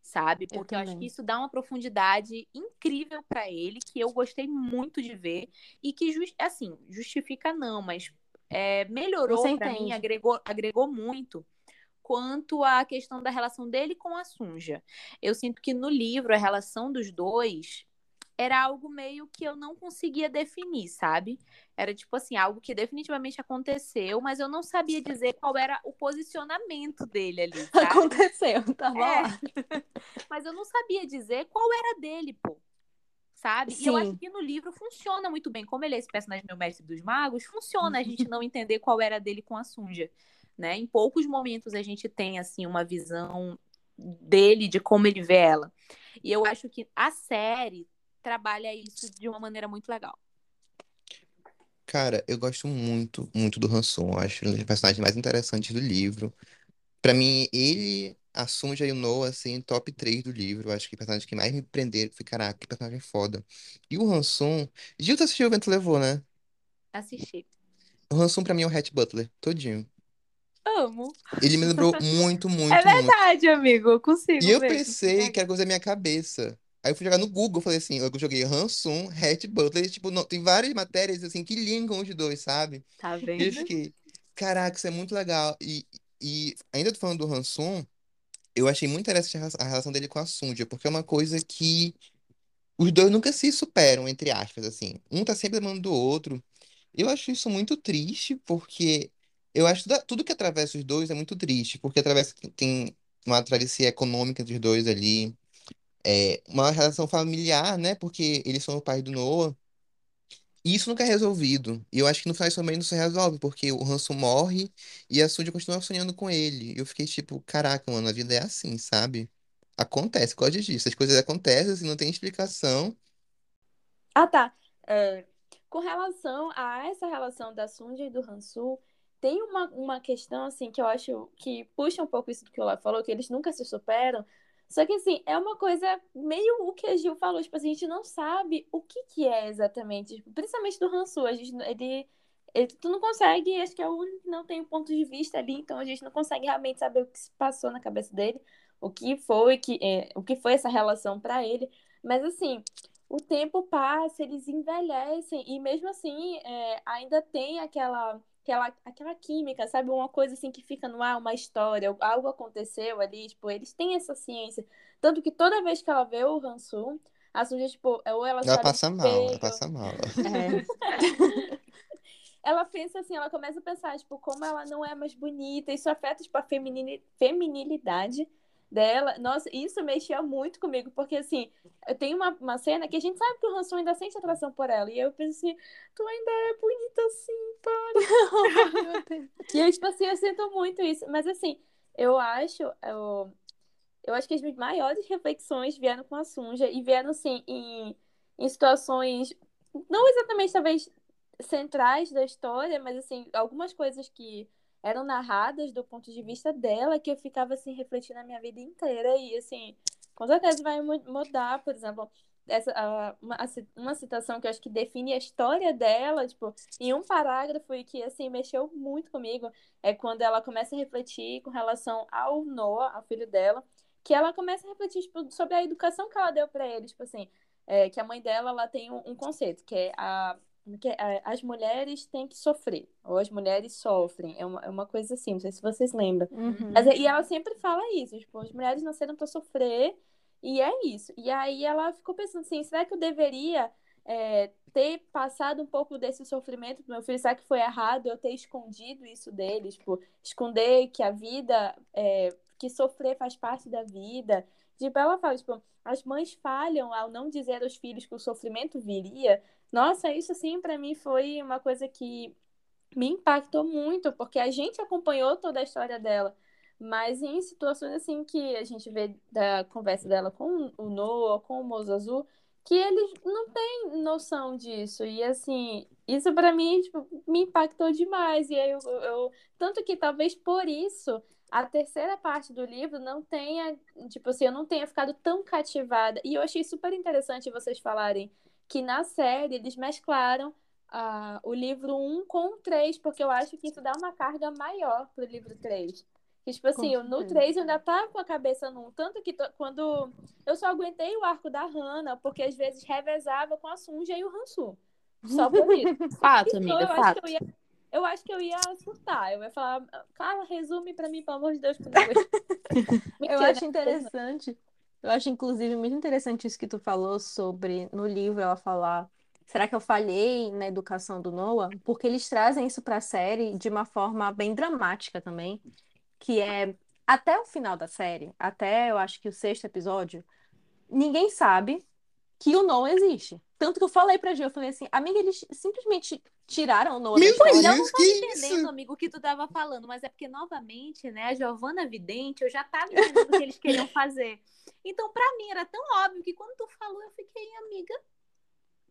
Sabe? Eu Porque eu, acho também. que isso dá uma profundidade incrível pra ele, que eu gostei muito de ver. E que, assim, justifica não, mas é, melhorou pra mim, agregou, agregou muito quanto à questão da relação dele com a Sunja. Eu sinto que no livro a relação dos dois era algo meio que eu não conseguia definir, sabe? Era tipo assim, algo que definitivamente aconteceu, mas eu não sabia dizer qual era o posicionamento dele ali, [LAUGHS] sabe? Aconteceu, tava É. lá. [LAUGHS] Mas eu não sabia dizer qual era dele, pô. Sabe? E eu Sim. acho que no livro funciona muito bem. Como ele é esse personagem meu mestre dos magos, funciona a gente não entender qual era dele com a Sunja, né? Em poucos momentos a gente tem assim uma visão dele de como ele vê ela. E eu acho que a série trabalha isso de uma maneira muito legal. Cara, eu gosto muito, muito do Hanson. Acho ele um dos personagens mais interessantes do livro. Pra mim, ele, a Sunja e o Noah, assim, top 3 do livro. Acho que o personagem que mais me prenderam foi, caraca, que personagem foda. E o Hanson. Gil, tu assistiu O Vento Levou, né? Assistir. O Hanson, pra mim, é o Hat Butler, todinho. Amo. Ele me lembrou muito, [LAUGHS] muito, É muito. verdade, amigo. Eu consigo E eu ver. pensei que era coisa da minha cabeça. Aí eu fui jogar no Google, falei assim, eu joguei Hanson, Hat Butler, tipo, não, tem várias matérias assim que linkam os dois, sabe? Tá E eu vendo? fiquei, caraca, isso é muito legal. E, e ainda tô falando do Hanson, eu achei muito interessante a relação- dele com a Sunja, porque é uma coisa que os dois nunca se superam, entre aspas, assim. Um tá sempre lembrando do outro. Eu acho isso muito triste, porque eu acho que tudo, tudo que atravessa os dois é muito triste, porque atravessa, tem uma travessia econômica entre os dois ali, é, uma relação familiar, né? Porque eles são o pai do Noah. isso nunca é resolvido. E eu acho que no final isso também não se resolve, porque o Hanso morre e a Suja continua sonhando com ele. E eu fiquei tipo, caraca, mano, a vida é assim, sabe? Acontece, gosto disso. As coisas acontecem, assim, não tem explicação. Ah, tá. É, com relação a essa relação da Sunja e do Hansu, tem uma, uma questão, assim, que eu acho que puxa um pouco isso do que o Olá falou, que eles nunca se superam. Só que, assim, é uma coisa meio o que a Gil falou. Tipo, assim, a gente não sabe o que que é exatamente. Tipo, principalmente do Hansu. A gente, ele, ele, tu não consegue, acho que é o único que não tem um ponto de vista ali. Então, a gente não consegue realmente saber o que se passou na cabeça dele. O que foi, que, é, o que foi essa relação para ele. Mas, assim, o tempo passa, eles envelhecem. E mesmo assim, é, ainda tem aquela aquela, aquela química, sabe? Uma coisa assim que fica no ar, uma história, algo aconteceu ali, tipo, eles têm essa ciência. Tanto que toda vez que ela vê o Hansu, a Suja, tipo, ou ela Ela passa mal, ela passa mal. É. [LAUGHS] ela pensa assim, ela começa a pensar, tipo, como ela não é mais bonita, isso afeta, tipo, a feminilidade dela. Nossa, isso mexia muito comigo, porque, assim, tem uma, uma cena que a gente sabe que o Hansu ainda sente atração por ela, e eu penso assim, tu ainda é bonita assim, para. E eu, tipo assim, eu sinto muito isso, mas, assim, eu acho, eu, eu acho que as minhas maiores reflexões vieram com a Sunja, e vieram, assim, em, em situações, não exatamente, talvez, centrais da história, mas assim, algumas coisas que eram narradas do ponto de vista dela que eu ficava assim refletindo a minha vida inteira. E assim, com certeza vai mu- mudar, por exemplo, essa uma, uma citação que eu acho que define a história dela, tipo, em um parágrafo e que assim mexeu muito comigo, é quando ela começa a refletir com relação ao Noah, ao filho dela, que ela começa a refletir tipo, sobre a educação que ela deu para ele, tipo assim, é, que a mãe dela ela tem um, um conceito, que é a as mulheres têm que sofrer, ou as mulheres sofrem, é uma, é uma coisa assim, não sei se vocês lembram. Uhum. Mas, e ela sempre fala isso, tipo, as mulheres nasceram para sofrer, e é isso. E aí ela ficou pensando assim, será que eu deveria é, ter passado um pouco desse sofrimento do meu filho? Será que foi errado eu ter escondido isso dele? Tipo, esconder que a vida, é, que sofrer faz parte da vida. Tipo, ela fala, tipo, as mães falham ao não dizer aos filhos que o sofrimento viria. Nossa, isso assim, para mim foi uma coisa que me impactou muito, porque a gente acompanhou toda a história dela, mas em situações assim que a gente vê da conversa dela com o Noah, com o Mozazu, que eles não têm noção disso. E assim, isso para mim tipo, me impactou demais. E eu, eu- tanto que talvez por isso a terceira parte do livro não tenha, tipo assim, eu não tenha ficado tão cativada. E eu achei super interessante vocês falarem que na série eles mesclaram ah, o livro 1 com o 3, porque eu acho que isso dá uma carga maior pro livro 3. Que, tipo assim, eu- no certeza. 3 eu ainda tava com a cabeça no 1. Tanto que to- quando. Eu só aguentei o arco da Hannah, porque às vezes revezava com a Sunja e o Hansu. Só por isso. [LAUGHS] Fato, Então, amiga, eu acho fato. que eu ia. Eu acho que eu ia surtar. Eu ia falar, Carla, resume pra mim, pelo amor de Deus, eu não aguento." [LAUGHS] Eu Mentira, acho né? interessante. Eu acho, inclusive, muito interessante isso que tu falou sobre, no livro, ela falar, será que eu falhei na educação do Noah? Porque eles trazem isso para a série de uma forma bem dramática também, que é até o final da série, até eu acho que o sexto episódio, ninguém sabe que o Noah existe. Tanto que eu falei pra Gil, eu falei assim, amiga, eles simplesmente tiraram o Noah Meu. Pois é, eu não tô entendendo, isso? amigo, o que tu tava falando, mas é porque, novamente, né, a Giovana Vidente, eu já tava entendendo o que eles queriam fazer. Então, pra mim, era tão óbvio que quando tu falou, eu fiquei, amiga,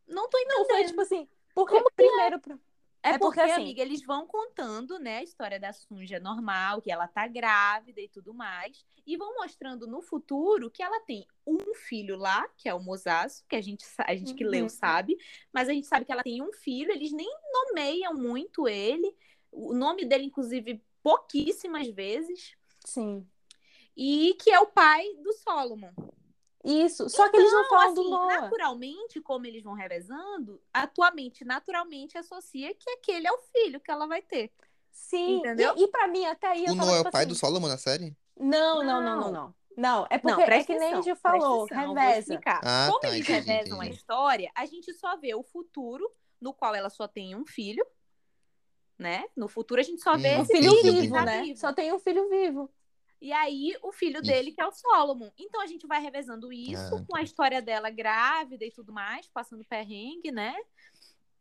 não tô Não, foi entendendo. tipo assim, porque primeiro... É, É porque, porque, assim- amiga, eles vão contando, né, a história da Sunja normal, que ela tá grávida e tudo mais, e vão mostrando no futuro que ela tem um filho lá, que é o Mosaço, que a gente, a gente que leu Uhum. sabe, mas a gente sabe que ela tem um filho, eles nem nomeiam muito ele, o nome dele, inclusive, pouquíssimas vezes, Sim. e que é o pai do Solomon. Isso. Só que eles não Então, falam do assim, Noah. naturalmente, como eles vão revezando, a tua mente naturalmente associa que aquele é o filho que ela vai ter. Sim. Entendeu? E, e pra mim, até aí, eu O Noah é tipo o pai assim, do Solomon na série? Não, não, não, não, Não. não. Não, é Não, porque é presta que nem a gente falou, reveza. Ah, Como tá, eles entendi, revezam a entendi. história, a gente só vê o futuro, no qual ela só tem um filho, né? No futuro a gente só vê Hum, Um esse filho vivo, tá né? vivo. Só tem um filho vivo. E aí, o filho Isso. dele, que é o Solomon. Então, a gente vai revezando isso Ah. com a história dela grávida e tudo mais, passando perrengue, né?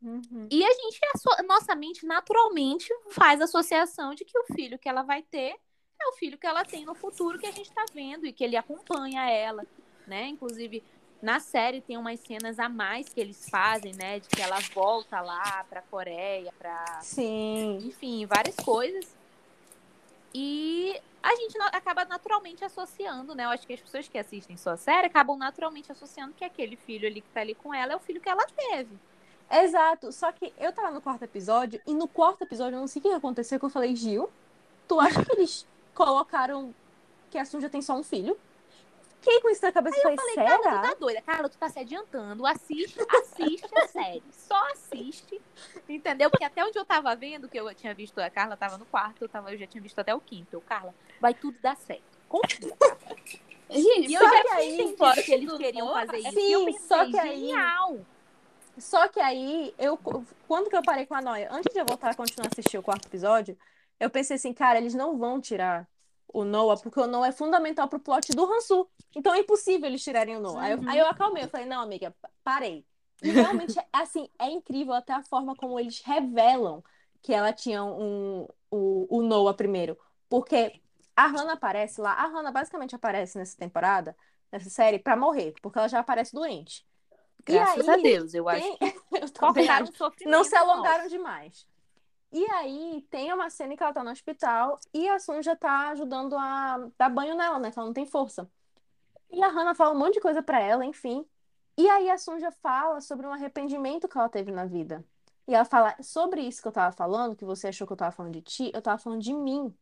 Uhum. E a gente, asso- nossa mente naturalmente faz associação de que o filho que ela vai ter é o filho que ela tem no futuro que a gente tá vendo e que ele acompanha ela, né? Inclusive, na série tem umas cenas a mais que eles fazem, né? De que ela volta lá pra Coreia, pra Sim. enfim, várias coisas. E a gente acaba naturalmente associando, né? Eu acho que as pessoas que assistem sua série acabam naturalmente associando que aquele filho ali que tá ali com ela é o filho que ela teve. Exato. Só que eu tava no quarto episódio, e no quarto episódio, eu não sei o que aconteceu, que eu falei, Gil, tu acha que eles [LAUGHS] colocaram que a Sunja tem só um filho? Fiquei com isso na cabeça e falei, Falei, Carla, tu será? tá doida. Carla, tu tá se adiantando. Assiste, assiste a série. Só assiste. Entendeu? Porque até onde eu tava vendo, que eu tinha visto, a Carla tava no quarto, eu, tava, eu já tinha visto até o quinto. Eu, Carla, vai tudo dar certo. Confia. [LAUGHS] Gente, E eu Só já que tinha aí- entendido que eles queriam fazer isso. Sim, eu pensei, só que aí- genial. Só que aí, eu, quando que eu parei com a noia? Antes de eu voltar a continuar a assistir o quarto episódio, eu pensei assim, cara, eles não vão tirar o Noah, porque o Noah é fundamental pro plot do Hansu. Então é impossível eles tirarem o Noah. Aí, eu, aí eu acalmei, eu falei, não, amiga, pa- parei. E realmente, assim, é incrível até a forma como eles revelam que ela tinha um, o, o Noah primeiro. Porque a Hannah aparece lá, a Hannah basicamente aparece nessa temporada, nessa série, pra morrer, porque ela já aparece doente. Graças aí, a Deus, eu acho tem- que [LAUGHS] eu. Não se alongaram nosso. demais. E aí tem uma cena que ela tá no hospital e a Sunja tá ajudando a dar banho nela, né? Que ela não tem força. E a Hannah fala um monte de coisa pra ela, enfim. E aí a Sunja fala sobre um arrependimento que ela teve na vida. E ela fala, sobre isso que eu tava falando, que você achou que eu tava falando de ti, eu tava falando de mim.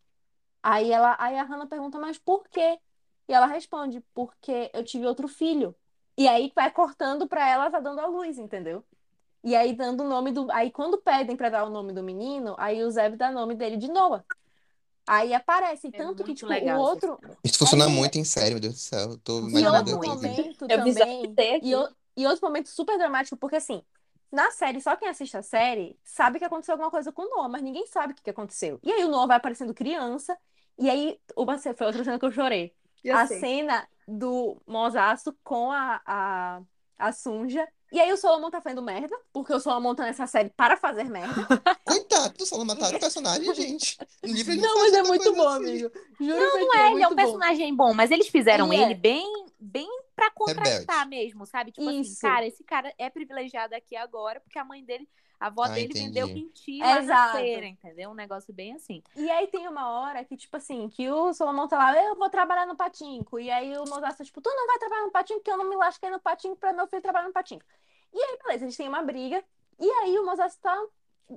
Aí ela, aí a Hannah pergunta, mas por quê? E ela responde, porque eu tive outro filho. E aí vai cortando pra ela, tá dando a luz, entendeu? E aí dando o nome do. Aí quando pedem pra dar o nome do menino, aí o Zeb dá o nome dele de Noah. Aí aparece. É Tanto que, tipo, legal o essa outro. Isso funciona É, muito em série, meu Deus do céu. Eu tô E outro aqui. momento Eu também. E, o- e outro momento super dramático, porque assim, na série, só quem assiste a série sabe que aconteceu alguma coisa com o Noah, mas ninguém sabe o que que aconteceu. E aí o Noah vai aparecendo criança, e aí uma foi outra cena que eu chorei. a cena do Mosaço com a, a, a Sunja. E aí o Solomon tá fazendo merda, porque o Solomon tá nessa série para fazer merda. [LAUGHS] Coitado do Solomon, mataram o [LAUGHS] personagem, gente. No livro ele Não, faz mas é muito bom, assim. amigo. Juro Não, não ti, é, ele é um bom. personagem bom, mas eles fizeram Ele é. ele bem, bem pra contrastar Rebelde. mesmo, sabe? Tipo assim, Isso. cara, esse cara é privilegiado aqui agora porque a mãe dele, a avó Ah, dele vendeu entendi. na Exato. feira, entendeu? Um negócio bem assim. E aí tem uma hora que, tipo assim, que o Solomon tá lá, eu vou trabalhar no patinco. E aí o Mosaço tá tipo, tu não vai trabalhar no patinco porque eu não me lasquei no patinco pra meu filho trabalhar no patinco. E aí, beleza, eles têm uma briga. E aí o Mosaço tá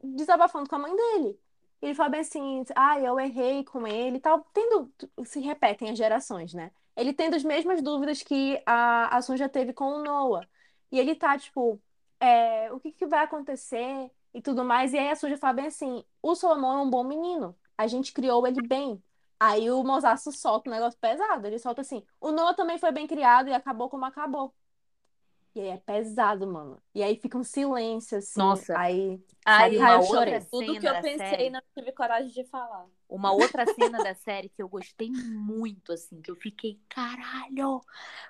desabafando com a mãe dele. Ele fala bem assim, ah, eu errei com ele e tal. Tendo, se repetem as gerações, né? Ele tendo as mesmas dúvidas que a, a Sun teve com o Noah. E ele tá, tipo, é, o que que vai acontecer e tudo mais. E aí a Suja fala bem assim: o Solomon é um bom menino. A gente criou ele bem. Aí o Mosaço solta um negócio pesado. Ele solta assim: o Noah também foi bem criado e acabou como acabou. E aí é pesado, mano. E aí fica um silêncio, assim. Nossa. Aí. Sabe, uma aí eu outra chorei. tudo cena que eu da pensei série, não tive coragem de falar. uma outra cena da série que eu gostei muito, assim, que eu fiquei, caralho,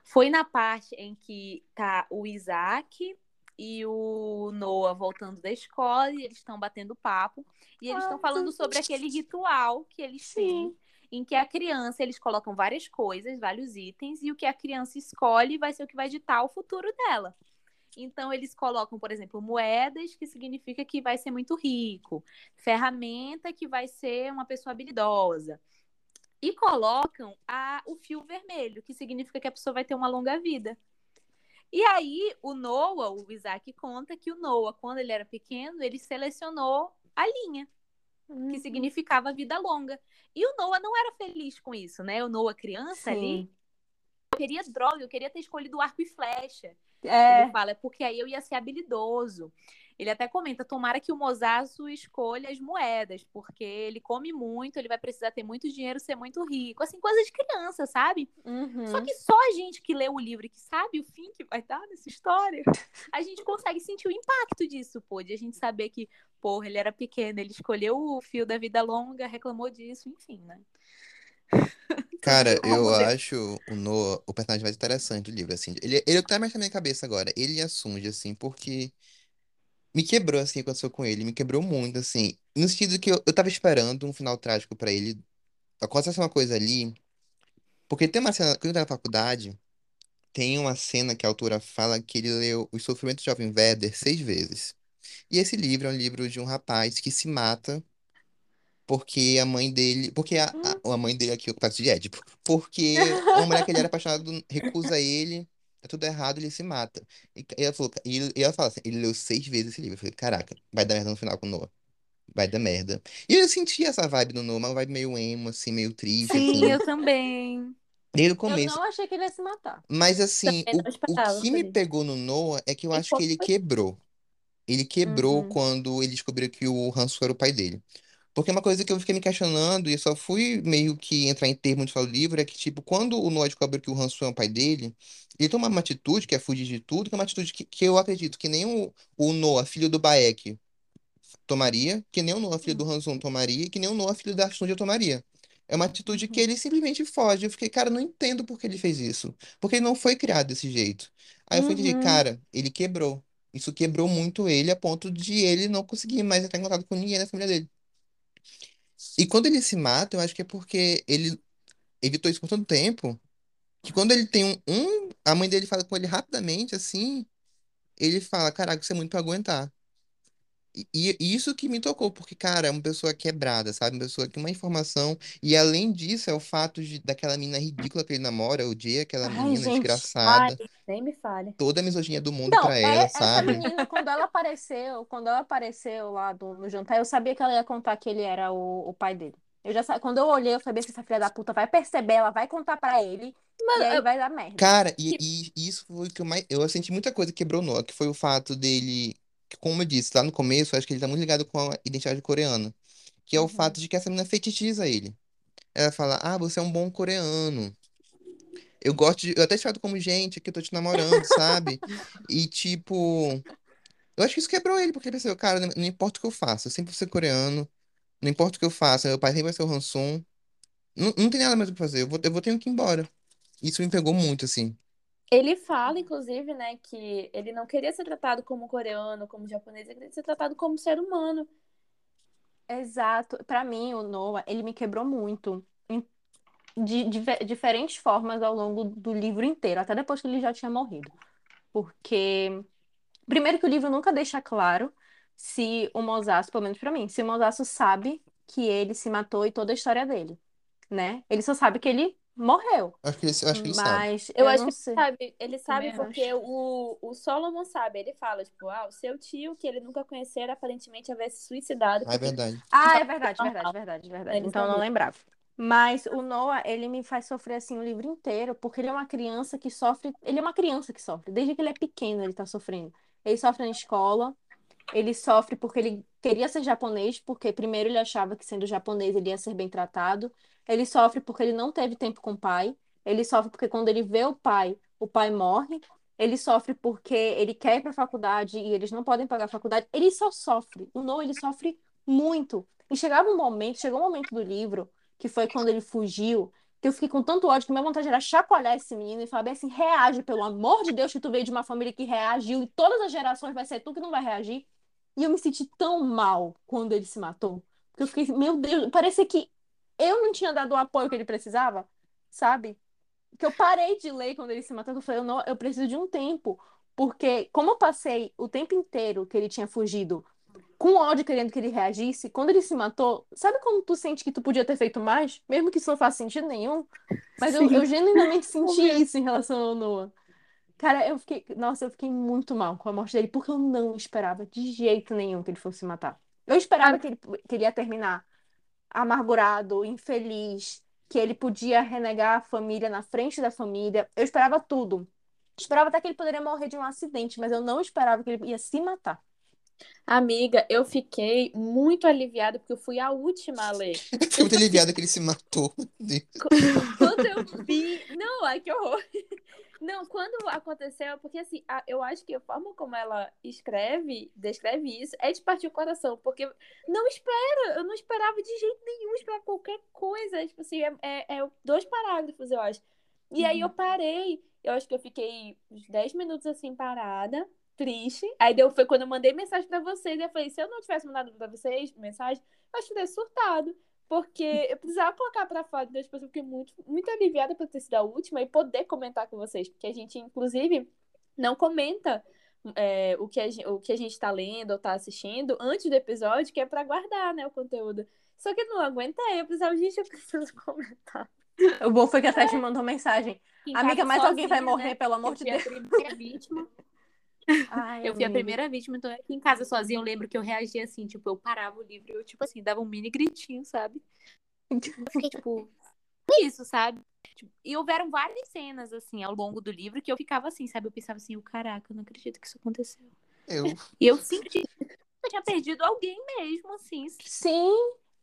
foi na parte em que tá o Isaac e o Noah voltando da escola e eles estão batendo papo e eles estão falando sobre aquele ritual que eles têm Sim. em que a criança, eles colocam várias coisas, vários itens, e o que a criança escolhe vai ser o que vai ditar o futuro dela. Então, eles colocam, por exemplo, moedas, que significa que vai ser muito rico, ferramenta, que vai ser uma pessoa habilidosa. E colocam a, o fio vermelho, que significa que a pessoa vai ter uma longa vida. E aí, o Noah, o Isaac conta que o Noah, quando ele era pequeno, ele selecionou a linha Uhum. que significava vida longa. E o Noah não era feliz com isso, né? O Noah criança ali, Sim. eu queria droga, eu queria ter escolhido arco e flecha. É. Ele fala, é porque aí eu ia ser habilidoso. Ele até comenta, tomara que o Mosaço escolha as moedas, porque ele come muito, ele vai precisar ter muito dinheiro, ser muito rico. Assim, coisa de criança, sabe? Uhum. Só que só a gente que lê o livro e que sabe o fim que vai dar nessa história, [LAUGHS] a gente consegue sentir o impacto disso, pô, de a gente saber que, porra, ele era pequeno, ele escolheu o fio da vida longa, reclamou disso, enfim, né? Cara, eu acho o Noah o personagem mais interessante do livro, assim. Ele, ele tá mais na minha cabeça agora. Ele e a Sunja, assim, porque me quebrou, assim, o que aconteceu com ele. Me quebrou muito, assim. No sentido que eu, eu tava esperando um final trágico pra ele. Acontece uma coisa ali. Porque tem uma cena, quando eu tava na faculdade, tem uma cena que a autora fala que ele leu Os Sofrimentos do Jovem Werther seis vezes. E esse livro é um livro de um rapaz que se mata porque a mãe dele. Porque a, a, a mãe dele aqui, o caso de Édipo. Porque uma mulher que ele era apaixonado [LAUGHS] recusa ele, tá tudo errado, ele se mata. E, e ela falou, e, e ela fala assim: ele leu seis vezes esse livro. Eu falei, caraca, vai dar merda no final com o Noah. Vai dar merda. E eu senti essa vibe do Noah, uma vibe meio emo, assim, meio triste, Sim, assim, eu também. desde o Eu começo. não achei que ele ia se matar. Mas assim, o, o que me isso. pegou no Noah é que eu E acho que ele foi- quebrou. Ele quebrou Uhum. quando ele descobriu que o Hanso era o pai dele. Porque uma coisa que eu fiquei me questionando, e eu só fui meio que entrar em termos de falar do livro, é que, tipo, quando o Noah descobre que o Hanso é o pai dele, ele toma uma atitude, que é fugir de tudo, que é uma atitude que, que eu acredito que nem o, o Noah, filho do Baek, tomaria, que nem o Noah, filho do Hanson, tomaria, e que nem o Noah, filho da Sunja, tomaria. É uma atitude que ele simplesmente foge. Eu fiquei, cara, não entendo por que ele fez isso. Porque ele não foi criado desse jeito. Aí eu fui entender, Uhum. cara, ele quebrou. Isso quebrou muito ele a ponto de ele não conseguir mais entrar em contato com ninguém na família dele. E quando ele se mata, eu acho que é porque ele evitou isso por tanto tempo, que quando ele tem um, um- a mãe dele fala com ele rapidamente, assim, ele fala, caraca, isso é muito pra aguentar. E, e isso que me tocou, porque, cara, é uma pessoa quebrada, sabe? Uma pessoa que uma informação. E além disso, é o fato de, daquela menina ridícula que ele namora, o Jay, aquela Ai, menina gente. desgraçada, Ai, nem me fale. toda a misoginia do mundo Não, pra é, ela, essa sabe? menina, quando ela apareceu, quando ela apareceu lá do- no jantar, eu sabia que ela ia contar que ele era o, o pai dele. Eu já sa- quando eu olhei, eu falei, "Bem, essa filha da puta vai perceber, ela vai contar pra ele, e aí eu- vai dar merda. Cara, e, e isso foi o que eu mais. Eu senti muita coisa que quebrou o Noah, que foi o fato dele. Que, Como eu disse lá no começo, eu acho que ele tá muito ligado com a identidade coreana. Que é o Uhum. fato de que essa menina fetichiza ele. Ela fala, ah, você é um bom coreano. Eu gosto de. Eu até te trato como gente que eu tô te namorando, [LAUGHS] sabe? E tipo. Eu acho que isso quebrou ele, porque ele pensou, cara, não, importa o que eu faça, eu sempre vou ser coreano. Não importa o que eu faça, meu pai sempre vai ser o Hanson. Não, não tem nada mais que fazer, eu vou, eu vou ter que ir embora. Isso me pegou muito, assim. Ele fala, inclusive, né, que ele não queria ser tratado como coreano, como japonês, ele queria ser tratado como ser humano. Exato. Pra mim, o Noah, ele me quebrou muito. De, dife- diferentes formas ao longo do livro inteiro, até depois que ele já tinha morrido. Porque, primeiro que o livro nunca deixa claro se o Mosaço, pelo menos pra mim, se o Mosaço sabe que ele se matou e toda a história dele, né? Ele só sabe que ele morreu. Acho que ele, acho que ele sabe. Mas Eu, eu acho que sei. ele sabe, ele sabe Também porque o, o Solomon sabe. Ele fala, tipo, ah, o seu tio, que ele nunca conhecera, aparentemente havia se suicidado. Ah, é verdade. Ah, é verdade, verdade, verdade, verdade. Ele Então eu não lembrava. Mas o Noah, ele me faz sofrer assim o livro inteiro, porque ele é uma criança que sofre. Ele é uma criança que sofre. Desde que ele é pequeno, ele tá sofrendo. Ele sofre na escola, ele sofre porque ele queria ser japonês, porque primeiro ele achava que sendo japonês ele ia ser bem tratado. Ele sofre porque ele não teve tempo com o pai. Ele sofre porque quando ele vê o pai, o pai morre. Ele sofre porque ele quer ir pra faculdade e eles não podem pagar a faculdade. Ele só sofre. O Noah, ele sofre muito. E chegava um momento, chegou um momento do livro, que foi quando ele fugiu, que eu fiquei com tanto ódio que minha vontade era chacoalhar esse menino e falar bem assim, reage, pelo amor de Deus, que tu veio de uma família que reagiu e todas as gerações vai ser tu que não vai reagir. E eu me senti tão mal quando ele se matou. Porque eu fiquei, meu Deus, parecia que eu não tinha dado o apoio que ele precisava, sabe? Que eu parei de ler quando ele se matou, eu falei, eu, não, eu preciso de um tempo. Porque como eu passei o tempo inteiro que ele tinha fugido com ódio querendo que ele reagisse, quando ele se matou, sabe quando tu sente que tu podia ter feito mais? Mesmo que isso não faça sentido nenhum? Mas eu, eu genuinamente senti isso em relação ao Noah. Cara, eu fiquei. Nossa, eu fiquei muito mal com a morte dele, porque eu não esperava de jeito nenhum que ele fosse se matar. Eu esperava que ele, que ele ia terminar amargurado, infeliz, que ele podia renegar a família na frente da família. Eu esperava tudo. Esperava até que ele poderia morrer de um acidente, mas eu não esperava que ele ia se matar. Amiga, eu fiquei muito aliviada porque eu fui a última a ler. Eu [LAUGHS] fiquei muito aliviada que ele se matou. Quando eu vi. Não, ai que horror. Não, quando aconteceu, porque assim, a- eu acho que a forma como ela escreve, descreve isso, é de partir o coração. Porque não espera, eu não esperava de jeito nenhum esperar qualquer coisa. Tipo assim, é, é- é dois parágrafos, eu acho. E aí eu parei, eu acho que eu fiquei uns 10 minutos assim parada. Triste. Aí deu, foi quando eu mandei mensagem pra vocês. Eu falei, se eu não tivesse mandado pra vocês mensagem, eu acho que teria surtado. Porque eu precisava colocar pra fora. Então, tipo, eu fiquei muito, muito aliviada por ter sido a última e poder comentar com vocês. Porque a gente, inclusive, não comenta é, o, que a, gente- o que a gente tá lendo ou tá assistindo antes do episódio, que é pra guardar, né, o conteúdo. Só que não aguentei, eu precisava, gente, eu preciso [LAUGHS] comentar. O bom foi que a Tati me mandou mensagem. Em Amiga, mais alguém vai sozinha, morrer, né? pelo amor Eu de Deus. a primeira vítima. Ai, Eu fui a amiga. primeira vítima, então aqui em casa sozinha eu lembro que eu reagia assim, tipo, eu parava o livro e eu, tipo assim, dava um mini gritinho, sabe? [LAUGHS] Eu fiquei, tipo, isso, sabe? Tipo, e houveram várias cenas, assim, ao longo do livro que eu ficava assim, sabe? Eu pensava assim, "Oh, caraca, eu não acredito que isso aconteceu. Eu. E eu senti que eu tinha perdido alguém mesmo, assim. Sim,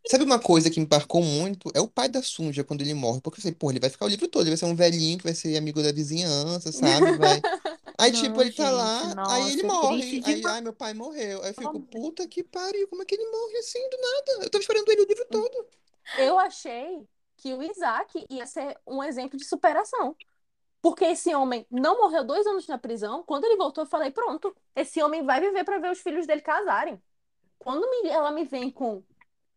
Sabe uma coisa que me marcou muito? É o pai da Sunja quando ele morre. Porque eu sei, pô, ele vai ficar o livro todo, ele vai ser um velhinho que vai ser amigo da vizinhança, sabe? Vai. [LAUGHS] Aí, Não, tipo, ele tá gente, lá, aí ele nossa, morre. Aí, ai, meu pai morreu. Aí eu fico, puta que pariu, como é que ele morre assim do nada? Eu tava esperando ele o livro todo. eu achei que o Isaac ia ser um exemplo de superação. Porque esse homem não morreu dois anos na prisão. Quando ele voltou, eu falei: pronto, esse homem vai viver pra ver os filhos dele casarem. Quando ela me vem com.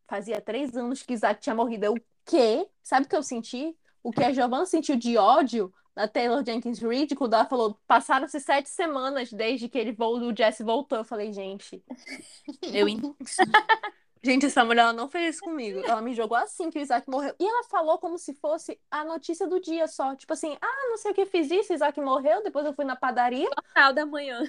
Fazia três anos que Isaac tinha morrido. Eu, o quê? Sabe o que eu senti? O que a Giovanna sentiu de ódio na Taylor Jenkins Reid, quando ela falou: passaram-se sete semanas desde que ele voltou, o Jesse voltou. Eu falei: gente, Eu en- [LAUGHS] Gente, essa mulher ela não fez isso comigo. Ela me jogou assim que o Isaac morreu. E ela falou como se fosse a notícia do dia só. Tipo assim, ah, não sei o que fiz isso, Isaac morreu, depois eu fui na padaria. Final da manhã.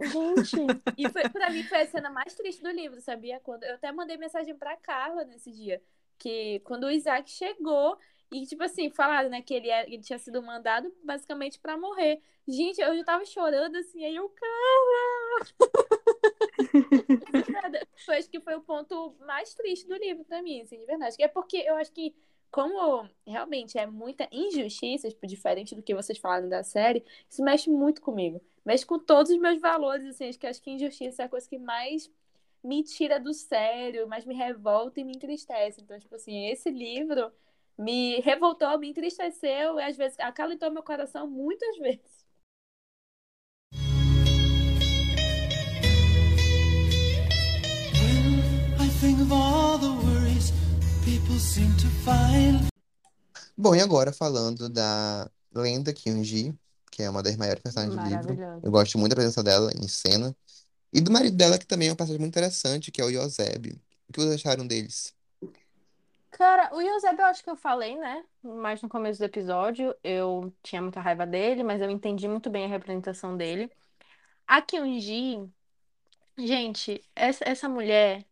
Gente, E foi, pra mim foi a cena mais triste do livro, sabia? Quando eu até mandei mensagem pra Carla nesse dia, que quando o Isaac chegou e tipo assim, falaram, né, que ele, era- ele tinha sido mandado basicamente pra morrer. Gente, eu já tava chorando assim, aí eu, Carla. [LAUGHS] foi, acho que foi o ponto mais triste do livro pra mim, assim, de verdade. É porque eu acho que como realmente é muita injustiça, tipo, diferente do que vocês falaram da série, isso mexe muito comigo. Mexe com todos os meus valores, assim, acho que acho que injustiça é a coisa que mais me tira do sério, mais me revolta e me entristece. Então, tipo assim, esse livro me revoltou, me entristeceu e às vezes acalentou meu coração muitas [LAUGHS] vezes. Think of all the Bom, e agora falando da Lenda Kyunji, que é uma das maiores personagens do livro. Eu gosto muito da presença dela em cena. E do marido dela, que também é uma passagem muito interessante, que é o Yoseb. O que vocês acharam deles? Cara, o Eusébio eu acho que eu falei, né? Mais no começo do episódio. Eu tinha muita raiva dele, mas eu entendi muito bem a representação dele. A Kyunji, gente, essa, essa mulher.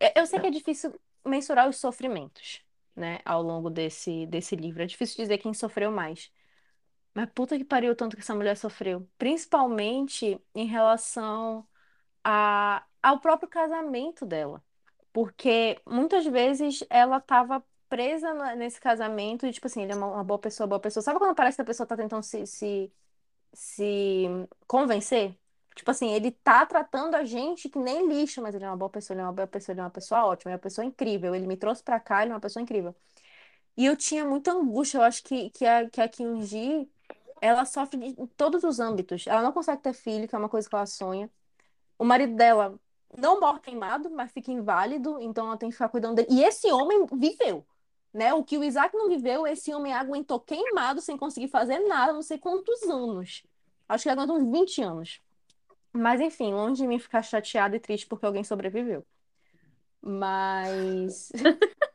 é- Eu sei que é difícil mensurar os sofrimentos, né? Ao longo desse, desse livro. É difícil dizer quem sofreu mais. Mas puta que pariu o tanto que essa mulher sofreu. Principalmente em relação a, ao próprio casamento dela. Porque muitas vezes ela tava presa nesse casamento e, tipo assim, ele é uma, boa pessoa, boa pessoa. Sabe quando parece que a pessoa tá tentando se, se, se convencer? Tipo assim, ele tá tratando a gente que nem lixo, mas ele é uma boa pessoa, ele é uma boa pessoa, ele é uma pessoa ótima, ele é uma pessoa incrível. Ele me trouxe pra cá, ele é uma pessoa incrível. E eu tinha muita angústia, eu acho que, que a, que a Kyunji, ela sofre em todos os âmbitos. Ela não consegue ter filho, que é uma coisa que ela sonha. O marido dela não morre queimado, mas fica inválido, então ela tem que ficar cuidando dele. E esse homem viveu, né? O que o Isaac não viveu, esse homem aguentou queimado sem conseguir fazer nada, não sei quantos anos. Acho que aguentou uns 20 anos. Mas enfim, longe de mim ficar chateada e triste porque alguém sobreviveu. Mas. [LAUGHS]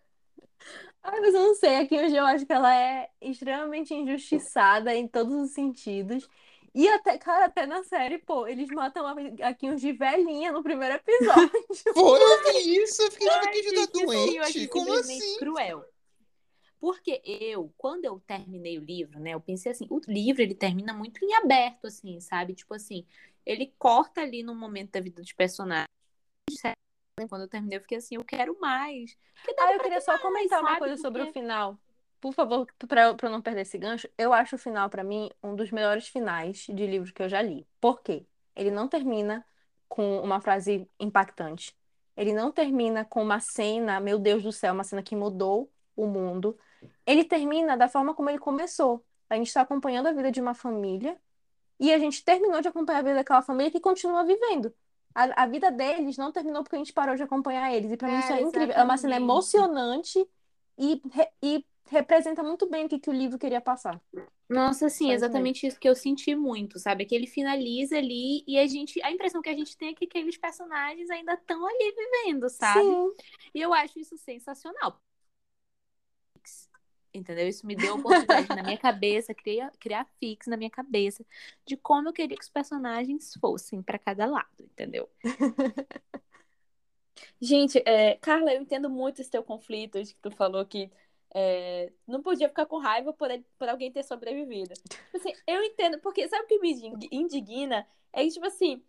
Ai, mas eu não sei, aqui hoje eu acho que ela é extremamente injustiçada em todos os sentidos. E até, cara, até na série, pô, eles matam a a Kyunji velhinha no primeiro episódio. [LAUGHS] Foi, eu vi isso, eu fiquei achando que tá doente. Como assim? cruel. Porque eu, quando eu terminei o livro, né, eu pensei assim, o livro ele termina muito em aberto, assim, sabe? Tipo assim, ele corta ali no momento da vida dos personagens. Quando eu terminei, eu fiquei assim, eu quero mais. Ah, eu queria só mais, comentar uma sabe? coisa sobre o Porque- final. Por favor, pra eu, não perder esse gancho, eu acho o final, pra mim, um dos melhores finais de livro que eu já li. Por quê? Ele não termina com uma frase impactante. Ele não termina com uma cena, meu Deus do céu, uma cena que mudou o mundo. Ele termina da forma como ele começou. A gente está acompanhando a vida de uma família E a gente terminou de acompanhar a vida daquela família que continua vivendo. A, a vida deles não terminou porque a gente parou de acompanhar eles. E pra mim isso é Cara, incrível. É uma cena exatamente. emocionante e, e representa muito bem o que, que o livro queria passar. Nossa, sim, isso exatamente isso que eu senti muito, sabe? Que ele finaliza ali e a gente, a impressão que a gente tem é que aqueles personagens ainda estão ali vivendo, sabe? Sim. E eu acho isso sensacional. Entendeu? Isso me deu oportunidade na minha cabeça, criar, criar fix na minha cabeça de como eu queria que os personagens fossem pra cada lado, entendeu? [LAUGHS] Gente, é, Carla, eu entendo muito esse teu conflito de que tu falou que é, não podia ficar com raiva por, por alguém ter sobrevivido. Tipo assim, eu entendo, porque sabe o que me indig- indigna? É que, tipo assim,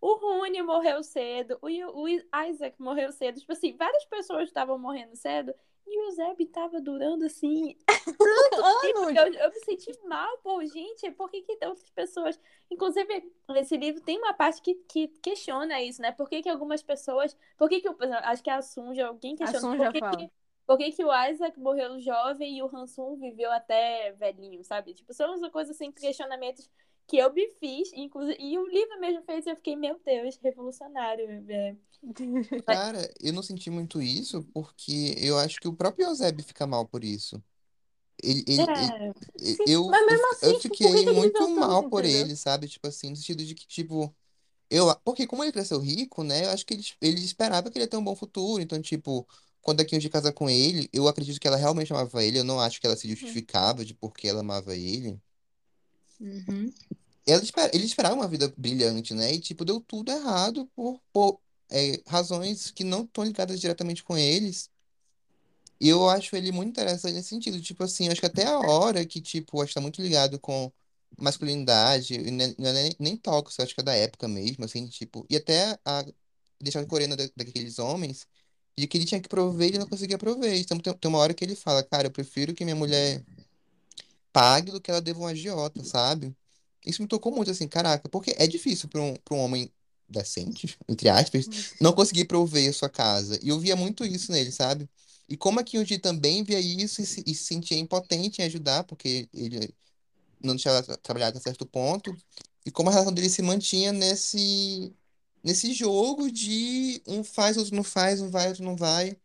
o Rune morreu cedo, o, o Isaac morreu cedo, tipo assim, várias pessoas estavam morrendo cedo e o Zeb tava durando assim [LAUGHS] Anos. eu, eu me senti mal, pô, gente, por que, que outras pessoas. Inclusive, nesse livro tem uma parte que, que questiona isso, né? Por que, que algumas pessoas. Por que, que exemplo, acho que a Sunja, alguém questiona Sunja por que, fala. que, por que, que o Isaac morreu jovem e o Hansum viveu até velhinho, sabe? Tipo, são coisas assim, questionamentos que eu me fiz, inclusive, e o livro mesmo fez, eu fiquei, meu Deus, revolucionário. é. [LAUGHS] Cara, eu não senti muito isso porque eu acho que o próprio Eusébio fica mal por isso. Ele, ele, É, E- Eu, mas mesmo eu, assim, eu tipo, por fiquei que que muito mal por entendeu? ele, sabe? Tipo assim, no sentido de que, tipo, eu, porque como ele cresceu rico, né? Eu acho que ele, ele esperava que ele ia ter um bom futuro. Então, tipo, quando a Kyunji casa com ele, eu acredito que ela realmente amava ele. Eu não acho que ela se justificava de porque ela amava ele. Uhum. Ela espera, ele esperava uma vida brilhante, né? E, tipo, deu tudo errado por, por é, razões que não estão ligadas diretamente com eles. E eu acho ele muito interessante nesse sentido. Tipo assim, acho que até a hora que, tipo, acho que tá muito ligado com masculinidade, nem, não é nem, nem tóxico, acho que é da época mesmo, assim, tipo. E até a deixar coreana da, daqueles homens, de que ele tinha que prover e ele não conseguia prover. Então tem, tem uma hora que ele fala, cara, eu prefiro que minha mulher pague do que ela deva um agiota, sabe? Isso me tocou muito, assim, caraca, porque é difícil para um, pra um homem decente, entre aspas, não conseguir prover a sua casa. E eu via muito isso nele, sabe? E como a Kyunji também via isso e se, e se sentia impotente em ajudar, porque ele não deixava tra- trabalhar até certo ponto, e como a relação dele se mantinha nesse, nesse jogo de um faz, outro não faz, um vai, outro não vai.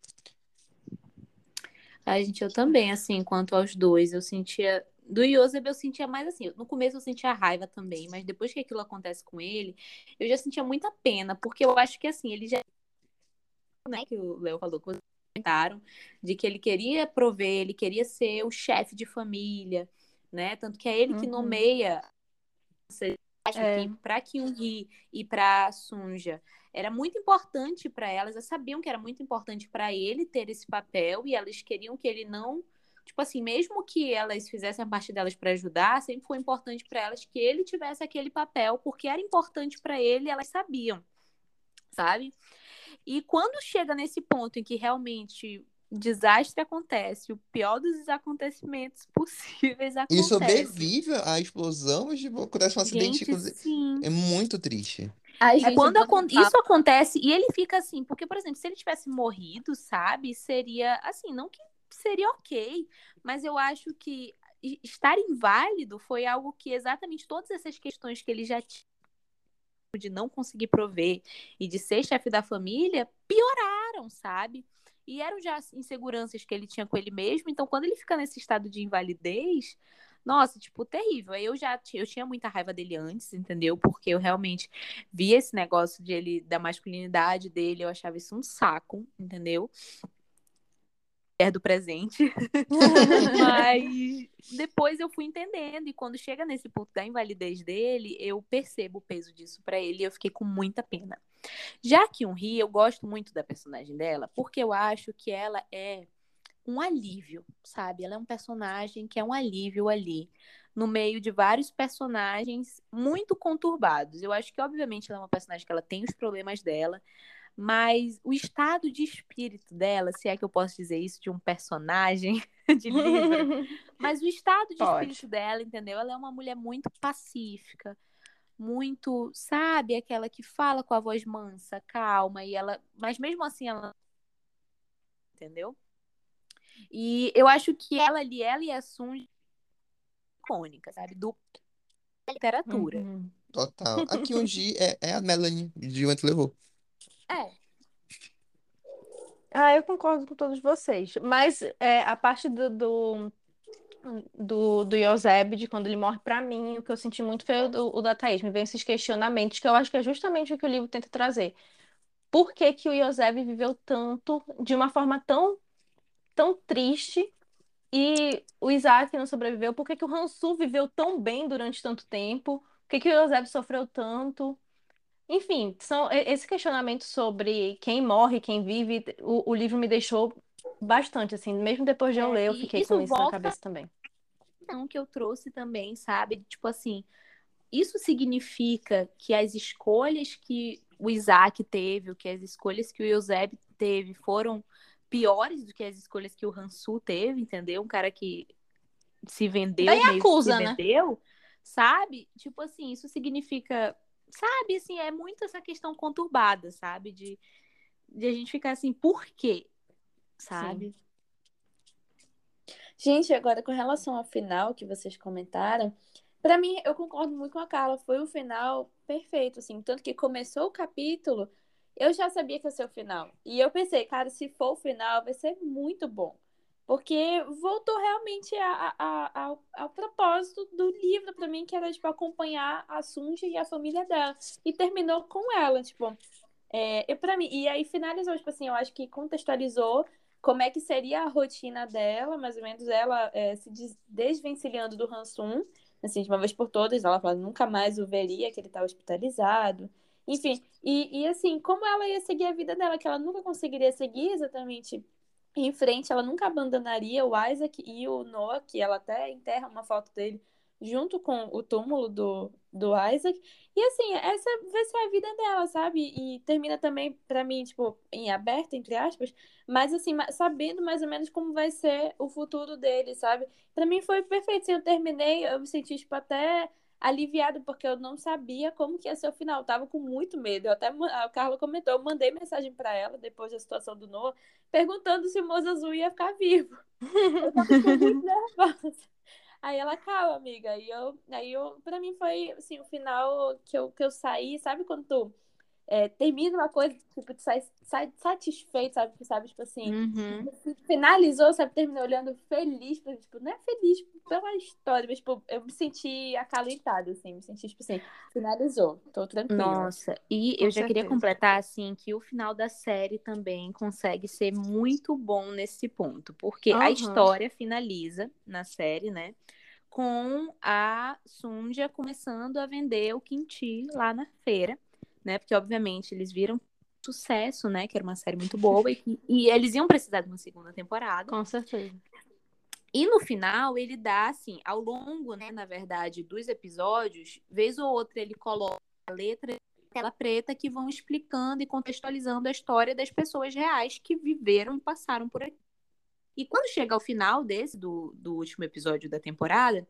Ai, gente, eu também, assim, quanto aos dois, eu sentia. Do Yoseb eu sentia mais assim. No começo eu sentia raiva também, mas depois que aquilo acontece com ele, eu já sentia muita pena, porque eu acho que assim, ele já. Né, que o Léo falou, que vocês comentaram, de que ele queria prover, ele queria ser o chefe de família, né? Tanto que é ele que Uhum. nomeia. É. que para Kyung-hee e para Sunja era muito importante para elas, elas sabiam que era muito importante para ele ter esse papel e elas queriam que ele não, tipo assim, mesmo que elas fizessem a parte delas para ajudar, sempre foi importante para elas que ele tivesse aquele papel, porque era importante para ele, e elas sabiam, sabe? E quando chega nesse ponto em que realmente desastre acontece, o pior dos acontecimentos [LAUGHS] possíveis E acontece. sobrevive à explosão, mas tipo, acontece um acidente, Gente, é muito triste. Ai, É gente, quando acon- isso acontece e ele fica assim, porque, por exemplo, se ele tivesse morrido, sabe, seria assim, não que seria ok, mas eu acho que estar inválido foi algo que exatamente todas essas questões que ele já tinha de não conseguir prover e de ser chefe da família pioraram, sabe? E eram já as inseguranças que ele tinha com ele mesmo, então quando ele fica nesse estado de invalidez, nossa, tipo, terrível. Eu já eu tinha muita raiva dele antes, entendeu? Porque eu realmente via esse negócio de ele da masculinidade dele, eu achava isso um saco, entendeu? É do presente. [LAUGHS] Mas depois eu fui entendendo, e quando chega nesse ponto da invalidez dele, eu percebo o peso disso pra ele e eu fiquei com muita pena. Já que um Ri, eu gosto muito da personagem dela, porque eu acho que ela é um alívio, sabe? Ela é um personagem que é um alívio ali, no meio de vários personagens muito conturbados. Eu acho que, obviamente, ela é uma personagem que ela tem os problemas dela, mas o estado de espírito dela, se é que eu posso dizer isso de um personagem [LAUGHS] de livro, [LAUGHS] mas o estado de Pode. espírito dela, entendeu? Ela é uma mulher muito pacífica, muito, sabe, aquela que fala com a voz mansa, calma, e ela, mas mesmo assim ela entendeu? E eu acho que ela ali, ela e a Sun icônica, sabe? Do literatura. Uhum. Total. A Kyunji é, é a Melanie de Onde Levou. É, Ah, eu concordo com todos vocês. Mas é, a parte do, do, do, do Yoseb, de quando ele morre, pra mim, o que eu senti muito foi o, do- o da Thaís. Me veio esses questionamentos, que eu acho que é justamente o que o livro tenta trazer. Por que que o Yoseb viveu tanto, de uma forma tão, tão triste, e o Isaac não sobreviveu? Por que que o Hansu viveu tão bem durante tanto tempo? Por que que o Yoseb sofreu tanto? Enfim, são esse questionamento sobre quem morre, quem vive, o, o livro me deixou bastante, assim, mesmo depois de eu É, ler, eu e fiquei com isso na volta- cabeça também. não que eu trouxe também, sabe? Tipo assim, isso significa que as escolhas que o Isaac teve, que as escolhas que o Eusébio teve foram piores do que as escolhas que o Hansu teve, entendeu? Um cara que se vendeu, Daí meio acusa, se né? vendeu, sabe? Tipo assim, isso significa, sabe, assim, é muito essa questão conturbada, sabe? De, de a gente ficar assim, por quê? Sabe? Gente, agora com relação ao final que vocês comentaram, pra mim, eu concordo muito com a Carla, foi um final perfeito, assim, tanto que começou o capítulo, eu já sabia que ia ser o final. E eu pensei, cara, se for o final, vai ser muito bom. Porque voltou realmente a, a- a- ao, propósito do livro pra mim, que era, tipo, acompanhar a Sunja e a família dela. E terminou com ela, tipo, é, eu, pra mim, e aí finalizou, tipo assim, eu acho que contextualizou como é que seria a rotina dela, mais ou menos ela é, se des- desvencilhando do Hansum, assim, de uma vez por todas, ela fala, nunca mais o veria, que ele tá hospitalizado, enfim, e, e assim, como ela ia seguir a vida dela, que ela nunca conseguiria seguir exatamente em frente, ela nunca abandonaria o Isaac e o Noah, que ela até enterra uma foto dele junto com o túmulo do, do Isaac, e assim, essa vai ser a vida dela, sabe? E termina também, pra mim, tipo, em aberto, entre aspas, mas assim, sabendo mais ou menos como vai ser o futuro dele, sabe? Pra mim foi perfeito. Assim, eu terminei, eu me senti, tipo, até aliviado, porque eu não sabia como que ia ser o final. Eu tava com muito medo. Eu até, a Carla comentou, eu mandei mensagem pra ela, depois da situação do Noah, perguntando se o Moço Azul ia ficar vivo. Eu tava muito [LAUGHS] [LAUGHS] nervosa. Aí ela, calma, amiga. Aí eu, aí eu, pra mim foi, assim, o final que eu, que eu saí, sabe quando tu é, termina uma coisa, tipo, tu sai, sai satisfeito, sabe? Sabe, tipo assim, Uhum. finalizou, sabe? Terminou olhando feliz, tipo, não é feliz pela história, mas, tipo, eu me senti acalentada, assim, me senti, tipo assim, finalizou, tô tranquila. Nossa, e Com eu já queria completar assim que o final da série também consegue ser muito bom nesse ponto, porque a Aham. história finaliza na série, né, com a Sunja começando a vender o kimchi lá na feira, né? Porque obviamente eles viram sucesso, né, que era uma série muito boa e, e eles iam precisar de uma segunda temporada. Com certeza. E no final, ele dá, assim, ao longo, né, na verdade, dos episódios, vez ou outra ele coloca a letra tela preta que vão explicando e contextualizando a história das pessoas reais que viveram e passaram por aqui. E quando chega ao final desse, do, do último episódio da temporada,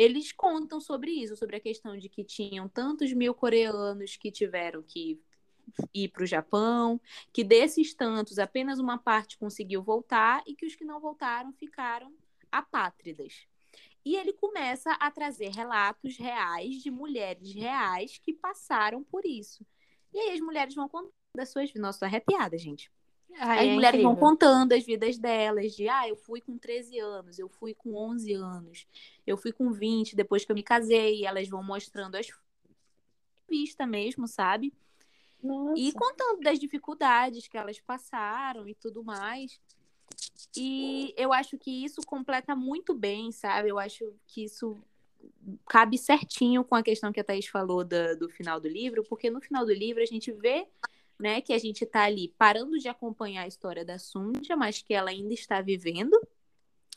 eles contam sobre isso, sobre a questão de que tinham tantos mil coreanos que tiveram que ir para o Japão, que desses tantos apenas uma parte conseguiu voltar e que os que não voltaram ficaram apátridas. E ele começa a trazer relatos reais de mulheres reais que passaram por isso. E aí as mulheres vão contando as suas vidas. Nossa, arrepiada, gente. Ai, As é mulheres vão incrível. contando as vidas delas, de ah, eu fui com 13 anos, eu fui com 11 anos, eu fui com 20 depois que eu me casei, elas vão mostrando as vista mesmo, sabe? Nossa. E contando das dificuldades que elas passaram e tudo mais. E eu acho que isso completa muito bem, sabe? Eu acho que isso cabe certinho com a questão que a Thaís falou da- do final do livro, porque no final do livro a gente vê né, que a gente tá ali parando de acompanhar a história da Sunja, mas que ela ainda está vivendo,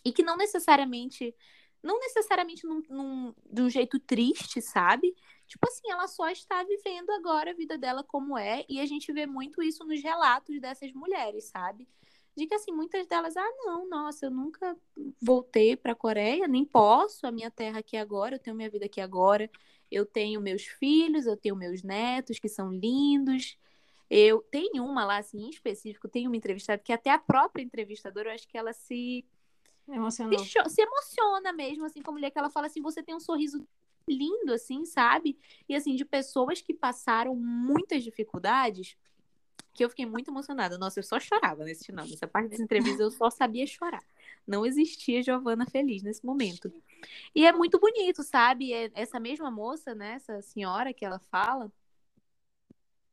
e que não necessariamente, não necessariamente num, num- de um jeito triste, sabe? Tipo assim, ela só está vivendo agora a vida dela como é, e a gente vê muito isso nos relatos dessas mulheres, sabe? De que assim, muitas delas, ah, não, nossa, eu nunca voltei para a Coreia, nem posso, a minha terra aqui agora, eu tenho minha vida aqui agora, eu tenho meus filhos, eu tenho meus netos que são lindos. Eu tenho uma lá assim em específico, tem uma entrevistada que até a própria entrevistadora, eu acho que ela se Emocionou. se, se emociona mesmo, assim, com a mulher que ela fala assim, você tem um sorriso lindo, assim, sabe? E assim, de pessoas que passaram muitas dificuldades, que eu fiquei muito emocionada. Nossa, eu só chorava nesse final. Nessa parte dessa entrevista eu só sabia chorar. Não existia Giovana feliz nesse momento. E é muito bonito, sabe? É essa mesma moça, né? Essa senhora que ela fala,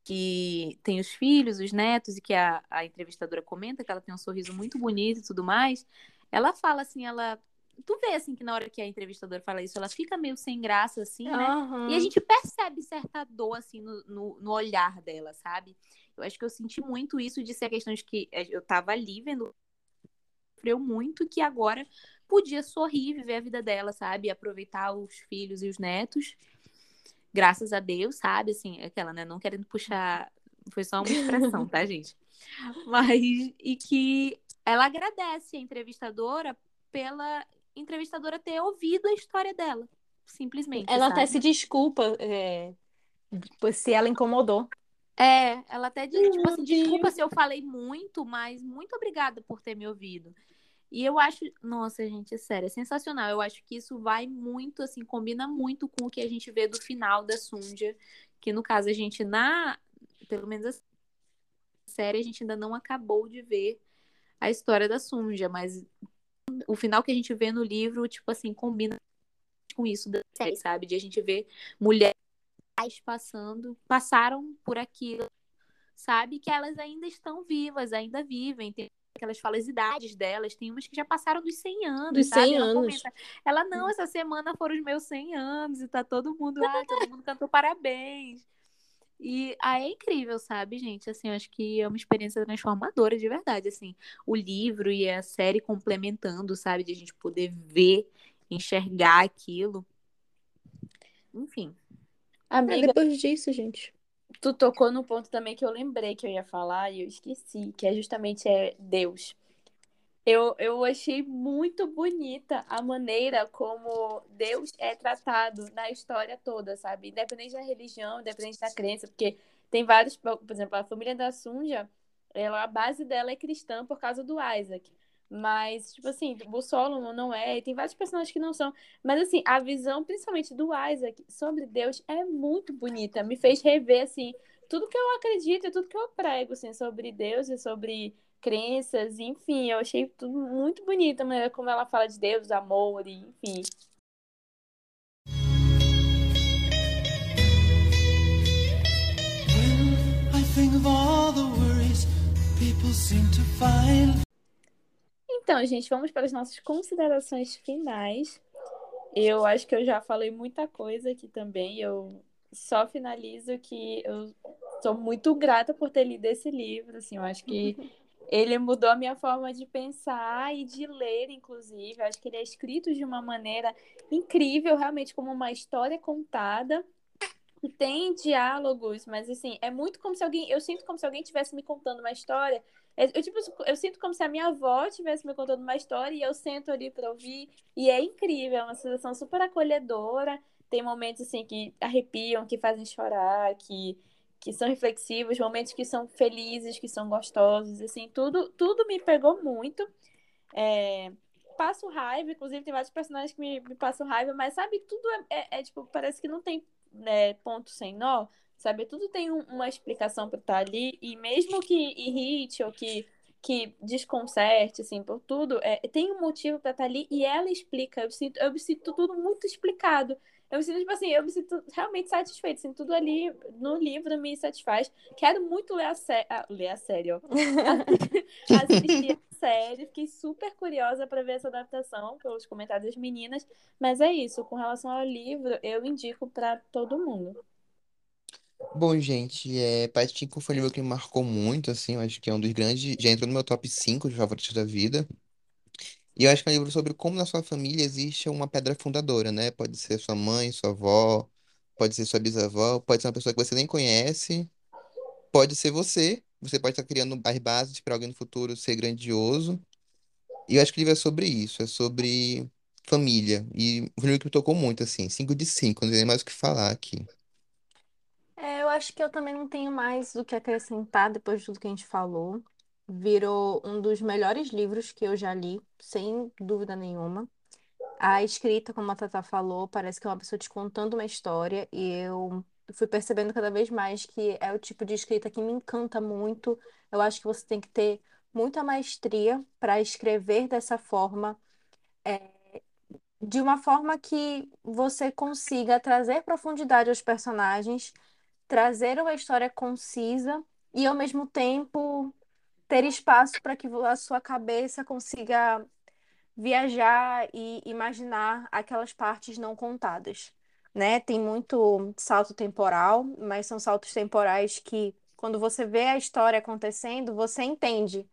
que tem os filhos, os netos, e que a, a entrevistadora comenta que ela tem um sorriso muito bonito e tudo mais. Ela fala assim, ela tu vê assim que na hora que a entrevistadora fala isso, ela fica meio sem graça, assim, né? Aham. E a gente percebe certa dor, assim, no, no, no olhar dela, sabe? Eu acho que eu senti muito isso de ser a questão de que eh, eu tava ali vendo sofreu muito que agora podia sorrir, viver a vida dela, sabe? Aproveitar os filhos e os netos. Graças a Deus, sabe? Assim, aquela, né? Não querendo puxar. Foi só uma expressão, tá, gente? [LAUGHS] Mas. E que ela agradece a entrevistadora pela entrevistadora ter ouvido a história dela. Simplesmente. Ela até sabe? se desculpa é, se ela incomodou. É, ela até diz, tipo assim, desculpa se eu falei muito, mas muito obrigada por ter me ouvido. E eu acho, nossa, gente, é sério, é sensacional. Eu acho que isso vai muito, assim, combina muito com o que a gente vê do final da Sunja, que no caso a gente na, pelo menos a série a gente ainda não acabou de ver a história da Sunja, mas o final que a gente vê no livro, tipo assim, combina com isso da série, sabe? De a gente ver mulheres passando, passaram por aquilo, sabe? Que elas ainda estão vivas, ainda vivem, tem aquelas falas idades delas, tem umas que já passaram dos 100 anos, Dos sabe? 100 ela, anos. comenta, ela, não, essa semana foram os meus 100 anos e tá todo mundo, [LAUGHS] ah, todo mundo cantou parabéns. E aí é incrível, sabe, gente? Assim, eu acho que é uma experiência transformadora de verdade, assim. O livro e a série complementando, sabe? De a gente poder ver, enxergar aquilo. Enfim. É, Amiga, depois disso, gente. Tu tocou no ponto também que eu lembrei que eu ia falar e eu esqueci, que é justamente é Deus. Eu, eu achei muito bonita a maneira como Deus é tratado na história toda, sabe? Independente da religião, independente da crença, porque tem vários, por exemplo, a família da Sunja, ela, a base dela é cristã por causa do Isaac. Mas, tipo assim, o Solomon não é, e tem vários personagens que não são. Mas, assim, a visão, principalmente do Isaac, sobre Deus é muito bonita. Me fez rever, assim, tudo que eu acredito e tudo que eu prego, assim, sobre Deus e sobre crenças, enfim, eu achei tudo muito bonito a maneira como ela fala de Deus, amor, e, enfim. When I think of all the worries people seem to find. Então, gente, vamos para as nossas considerações finais. Eu acho que eu já falei muita coisa aqui também. Eu só finalizo que eu sou muito grata por ter lido esse livro. Assim, eu acho que [LAUGHS] ele mudou a minha forma de pensar e de ler, inclusive. Eu acho que ele é escrito de uma maneira incrível, realmente como uma história contada. Tem diálogos, mas assim, é muito como se alguém. Eu sinto como se alguém estivesse me contando uma história. É, Eu, tipo, eu sinto como se a minha avó estivesse me contando uma história e eu sento ali para ouvir. E é incrível, é uma sensação super acolhedora. Tem momentos assim que arrepiam, que fazem chorar, que, que são reflexivos, momentos que são felizes, que são gostosos, assim, tudo, tudo me pegou muito. É, passo raiva, inclusive tem vários personagens que me, me passam raiva, mas sabe, tudo é, é- é, tipo, parece que não tem né, ponto sem nó, sabe? Tudo tem um- uma explicação para estar ali, e mesmo que irrite ou que, que desconcerte, assim, por tudo, é, tem um motivo para estar ali e ela explica. Eu sinto, eu me sinto tudo muito explicado. Eu me sinto, tipo assim, eu me sinto realmente satisfeita, assim, tudo ali no livro me satisfaz. Quero muito ler a, sé ah, ler a série, ó. [LAUGHS] Assistir a série, fiquei super curiosa para ver essa adaptação pelos comentários das meninas, mas é isso, com relação ao livro, eu indico para todo mundo. Bom, gente, é, Pachinko foi um livro que me marcou muito, assim, eu acho que é um dos grandes, já entrou no meu top 5 de favoritos da vida. E eu acho que é um livro sobre como na sua família existe uma pedra fundadora, né? Pode ser sua mãe, sua avó, pode ser sua bisavó, pode ser uma pessoa que você nem conhece, pode ser você. Você pode estar criando as bases para alguém no futuro ser grandioso. E eu acho que o livro é sobre isso, é sobre família. E um livro que me tocou muito, assim, 5 de 5, não tem mais o que falar aqui. Acho que eu também não tenho mais o que acrescentar depois de tudo que a gente falou. Virou um dos melhores livros que eu já li, sem dúvida nenhuma. A escrita, como a Tata falou, parece que é uma pessoa te contando uma história, e eu fui percebendo cada vez mais que é o tipo de escrita que me encanta muito. Eu acho que você tem que ter muita maestria para escrever dessa forma, é, de uma forma que você consiga trazer profundidade aos personagens, trazer uma história concisa e, ao mesmo tempo, ter espaço para que a sua cabeça consiga viajar e imaginar aquelas partes não contadas, né? Tem muito salto temporal, mas são saltos temporais que, quando você vê a história acontecendo, você entende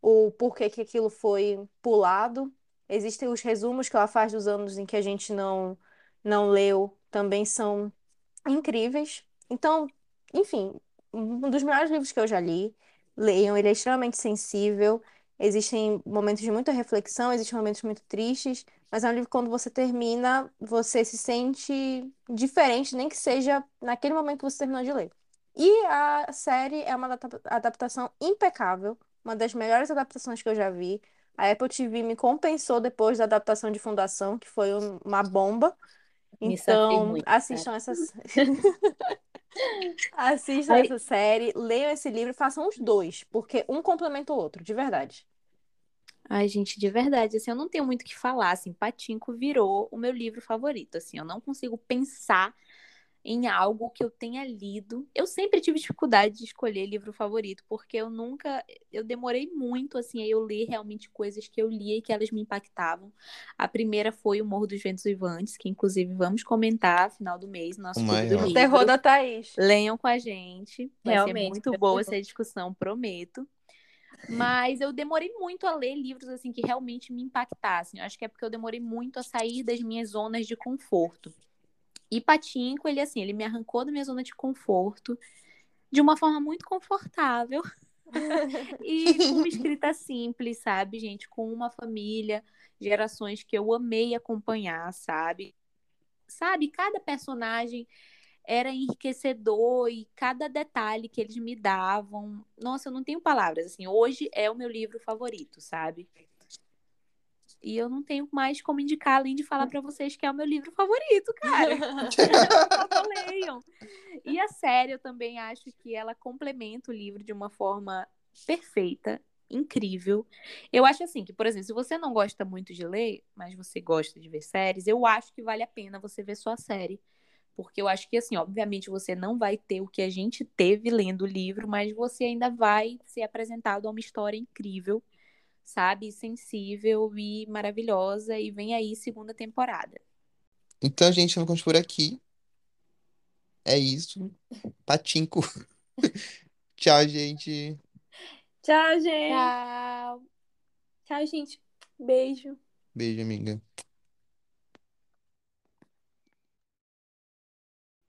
o porquê que aquilo foi pulado. Existem os resumos que ela faz dos anos em que a gente não não leu, também são incríveis. Então, enfim, um dos melhores livros que eu já li. Leiam, ele é extremamente sensível. Existem momentos de muita reflexão, existem momentos muito tristes, mas é um livro que quando você termina, você se sente diferente, nem que seja naquele momento que você terminou de ler. E a série é uma adapta- adaptação impecável, uma das melhores adaptações que eu já vi. A Apple TV me compensou depois da adaptação de Fundação, que foi um- uma bomba. Me Então, muito, assistam essa [LAUGHS] Assistam Ai. essa série, leiam esse livro façam os dois, porque um complementa o outro, de verdade. Ai, gente, de verdade, assim, eu não tenho muito o que falar, assim, Patinco virou o meu livro favorito, assim, eu não consigo pensar em algo que eu tenha lido. Eu sempre tive dificuldade de escolher livro favorito, porque eu nunca, eu demorei muito, assim, a eu ler realmente coisas que eu lia e que elas me impactavam. A primeira foi O Morro dos Ventos Vivantes, que inclusive vamos comentar no final do mês, nosso O clube do maior. O terror livro. da Thaís. Leiam com a gente. Vai Realmente, ser muito boa essa discussão, prometo. Mas eu demorei muito a ler livros assim que realmente me impactassem. Eu acho que é porque eu demorei muito a sair das minhas zonas de conforto. E Patinco, ele assim, ele me arrancou da minha zona de conforto de uma forma muito confortável [LAUGHS] e com uma escrita simples, sabe, gente? Com uma família, gerações que eu amei acompanhar, sabe? Sabe, cada personagem era enriquecedor e cada detalhe que eles me davam. Nossa, eu não tenho palavras. Assim, hoje é o meu livro favorito, sabe? E eu não tenho mais como indicar, além de falar pra vocês que é o meu livro favorito, cara. [LAUGHS] Leiam. E a série, eu também acho que ela complementa o livro de uma forma perfeita, incrível. Eu acho assim que, por exemplo, se você não gosta muito de ler, mas você gosta de ver séries, eu acho que vale a pena você ver sua série. Porque eu acho que, assim, obviamente você não vai ter o que a gente teve lendo o livro, mas você ainda vai ser apresentado a uma história incrível, sabe? Sensível e maravilhosa. E vem aí segunda temporada. Então, gente, vamos por aqui. É isso. Patinco. [LAUGHS] Tchau, gente. Tchau, gente. Tchau! Tchau, gente. Beijo. Beijo, amiga.